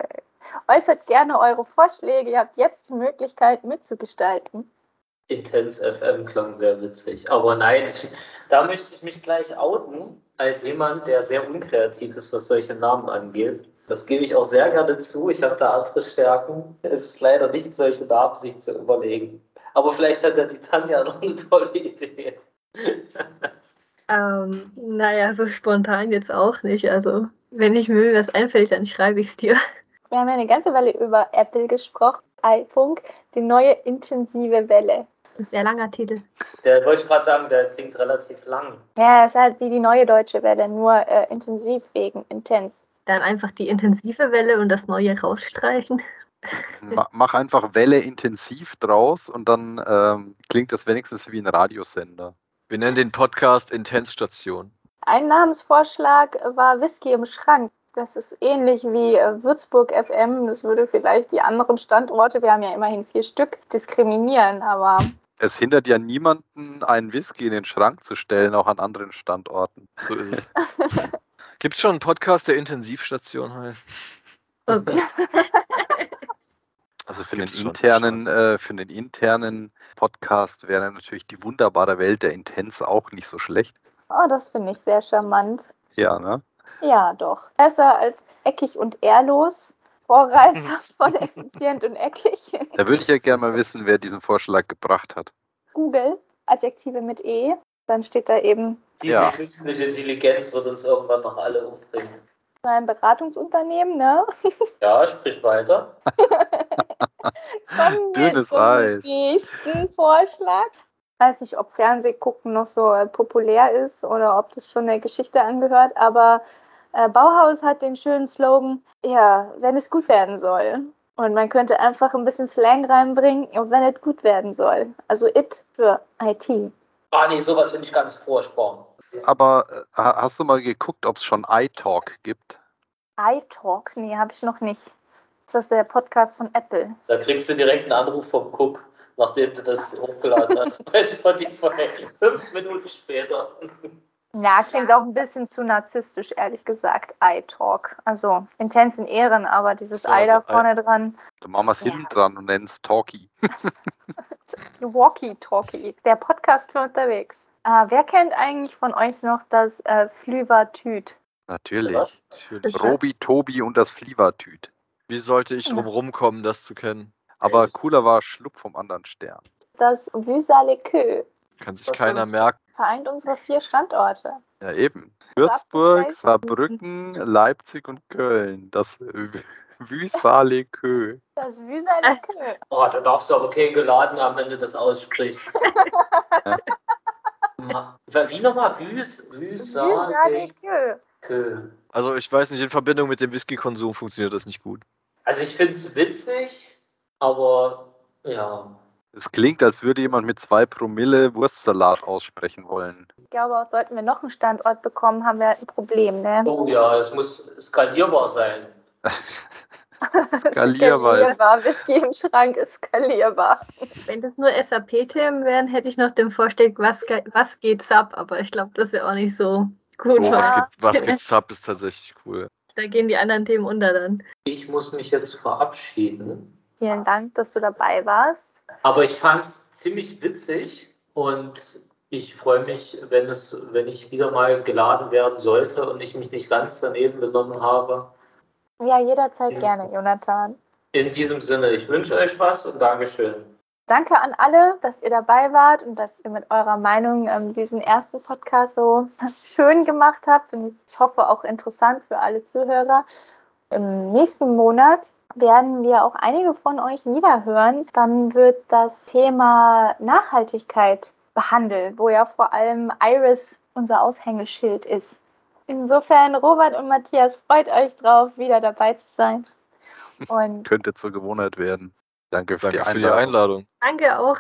äußert gerne eure Vorschläge. Ihr habt jetzt die Möglichkeit mitzugestalten. Intense FM klang sehr witzig. Aber nein, da möchte ich mich gleich outen als jemand, der sehr unkreativ ist, was solche Namen angeht. Das gebe ich auch sehr gerne zu. Ich habe da andere Stärken. Es ist leider nicht solche Namen sich zu überlegen. Aber vielleicht hat ja die Tanja noch eine tolle Idee. ähm, naja, so spontan jetzt auch nicht. Also, wenn ich mir was einfällt, dann schreibe ich es dir. Wir haben ja eine ganze Weile über Apple gesprochen. iPhone, die neue intensive Welle sehr langer Titel. Der wollte ich gerade sagen, der klingt relativ lang. Ja, es ist halt wie die neue deutsche Welle, nur äh, intensiv wegen intens. Dann einfach die intensive Welle und das neue rausstreichen. Mach einfach Welle intensiv draus und dann ähm, klingt das wenigstens wie ein Radiosender. Wir nennen den Podcast Intenssstation. Ein Namensvorschlag war Whisky im Schrank. Das ist ähnlich wie äh, Würzburg FM. Das würde vielleicht die anderen Standorte, wir haben ja immerhin vier Stück, diskriminieren, aber es hindert ja niemanden, einen Whisky in den Schrank zu stellen, auch an anderen Standorten. So ist es. Gibt es schon einen Podcast, der Intensivstation heißt? Also für den, internen, äh, für den internen Podcast wäre natürlich die wunderbare Welt der Intens auch nicht so schlecht. Oh, das finde ich sehr charmant. Ja, ne? Ja, doch. Besser als eckig und ehrlos. Vorreiter von effizient und eckig. Da würde ich ja gerne mal wissen, wer diesen Vorschlag gebracht hat. Google, Adjektive mit E, dann steht da eben. Diese ja. künstliche Intelligenz wird uns irgendwann noch alle umbringen. Ein Beratungsunternehmen, ne? Ja, sprich weiter. Dünnes Eis. Nächsten Vorschlag. Ich weiß nicht, ob Fernsehgucken noch so äh, populär ist oder ob das schon der Geschichte angehört, aber äh, Bauhaus hat den schönen Slogan, ja, wenn es gut werden soll. Und man könnte einfach ein bisschen Slang reinbringen, wenn es gut werden soll. Also it für IT. Ah, nee, sowas finde ich ganz furchtbar. Aber äh, ha- hast du mal geguckt, ob es schon iTalk gibt? iTalk? Nee, habe ich noch nicht. Ist das der Podcast von Apple? Da kriegst du direkt einen Anruf vom Cook, nachdem du das hochgeladen hast. Bei Spotify. Fünf Minuten später. Ja, klingt auch ein bisschen zu narzisstisch, ehrlich gesagt. iTalk. Also intens in Ehren, aber dieses So, I da also, vorne dran. Dann machen wir es hinten dran und nennen es Talkie. Walkie-Talkie. Der Podcast für unterwegs. Äh, wer kennt eigentlich von euch noch das äh, Flüvertüt? Natürlich. Natürlich. Ich- Robi, Tobi und das Flievertüt. Wie sollte ich drum rumkommen, das zu kennen? Aber cooler war Schluck vom anderen Stern. Das Queue Kann sich Was keiner merken. vereint unsere vier Standorte. Ja, eben. Würzburg, Saarbrücken. Leipzig und Köln. Das Vysale Kö. Das Queue. Oh, da darfst du aber keinen geladen haben, wenn du das aussprichst. Wie nochmal? Kö. Also ich weiß nicht, in Verbindung mit dem Whisky-Konsum funktioniert das nicht gut. Also ich finde es witzig, aber ja. Es klingt, als würde jemand mit zwei Promille Wurstsalat aussprechen wollen. Ich glaube, auch sollten wir noch einen Standort bekommen, haben wir ein Problem, ne? Oh ja, es muss skalierbar sein. Skalierbar ist- Skalierbar. Whisky im Schrank ist skalierbar. Wenn das nur SAP-Themen wären, hätte ich noch den Vorschlag, was, was geht's ab? Aber ich glaube, das wäre auch nicht so gut. Oh, was, geht, was geht Sub ist tatsächlich cool. Da gehen die anderen Themen unter dann. Ich muss mich jetzt verabschieden. Vielen Dank, dass du dabei warst. Aber ich fand es ziemlich witzig und ich freue mich, wenn, es, wenn ich wieder mal geladen werden sollte und ich mich nicht ganz daneben benommen habe. Ja, jederzeit gerne, Jonathan. In diesem Sinne, ich wünsche euch was und Dankeschön. Danke an alle, dass ihr dabei wart und dass ihr mit eurer Meinung ähm, diesen ersten Podcast so schön gemacht habt und ich hoffe auch interessant für alle Zuhörer. Im nächsten Monat werden wir auch einige von euch wiederhören. Dann wird das Thema Nachhaltigkeit behandelt, wo ja vor allem Iris unser Aushängeschild ist. Insofern, Robert und Matthias, freut euch drauf, wieder dabei zu sein. Und Könnte zur Gewohnheit werden. Danke für Danke die für die Einladung. Einladung. Danke auch.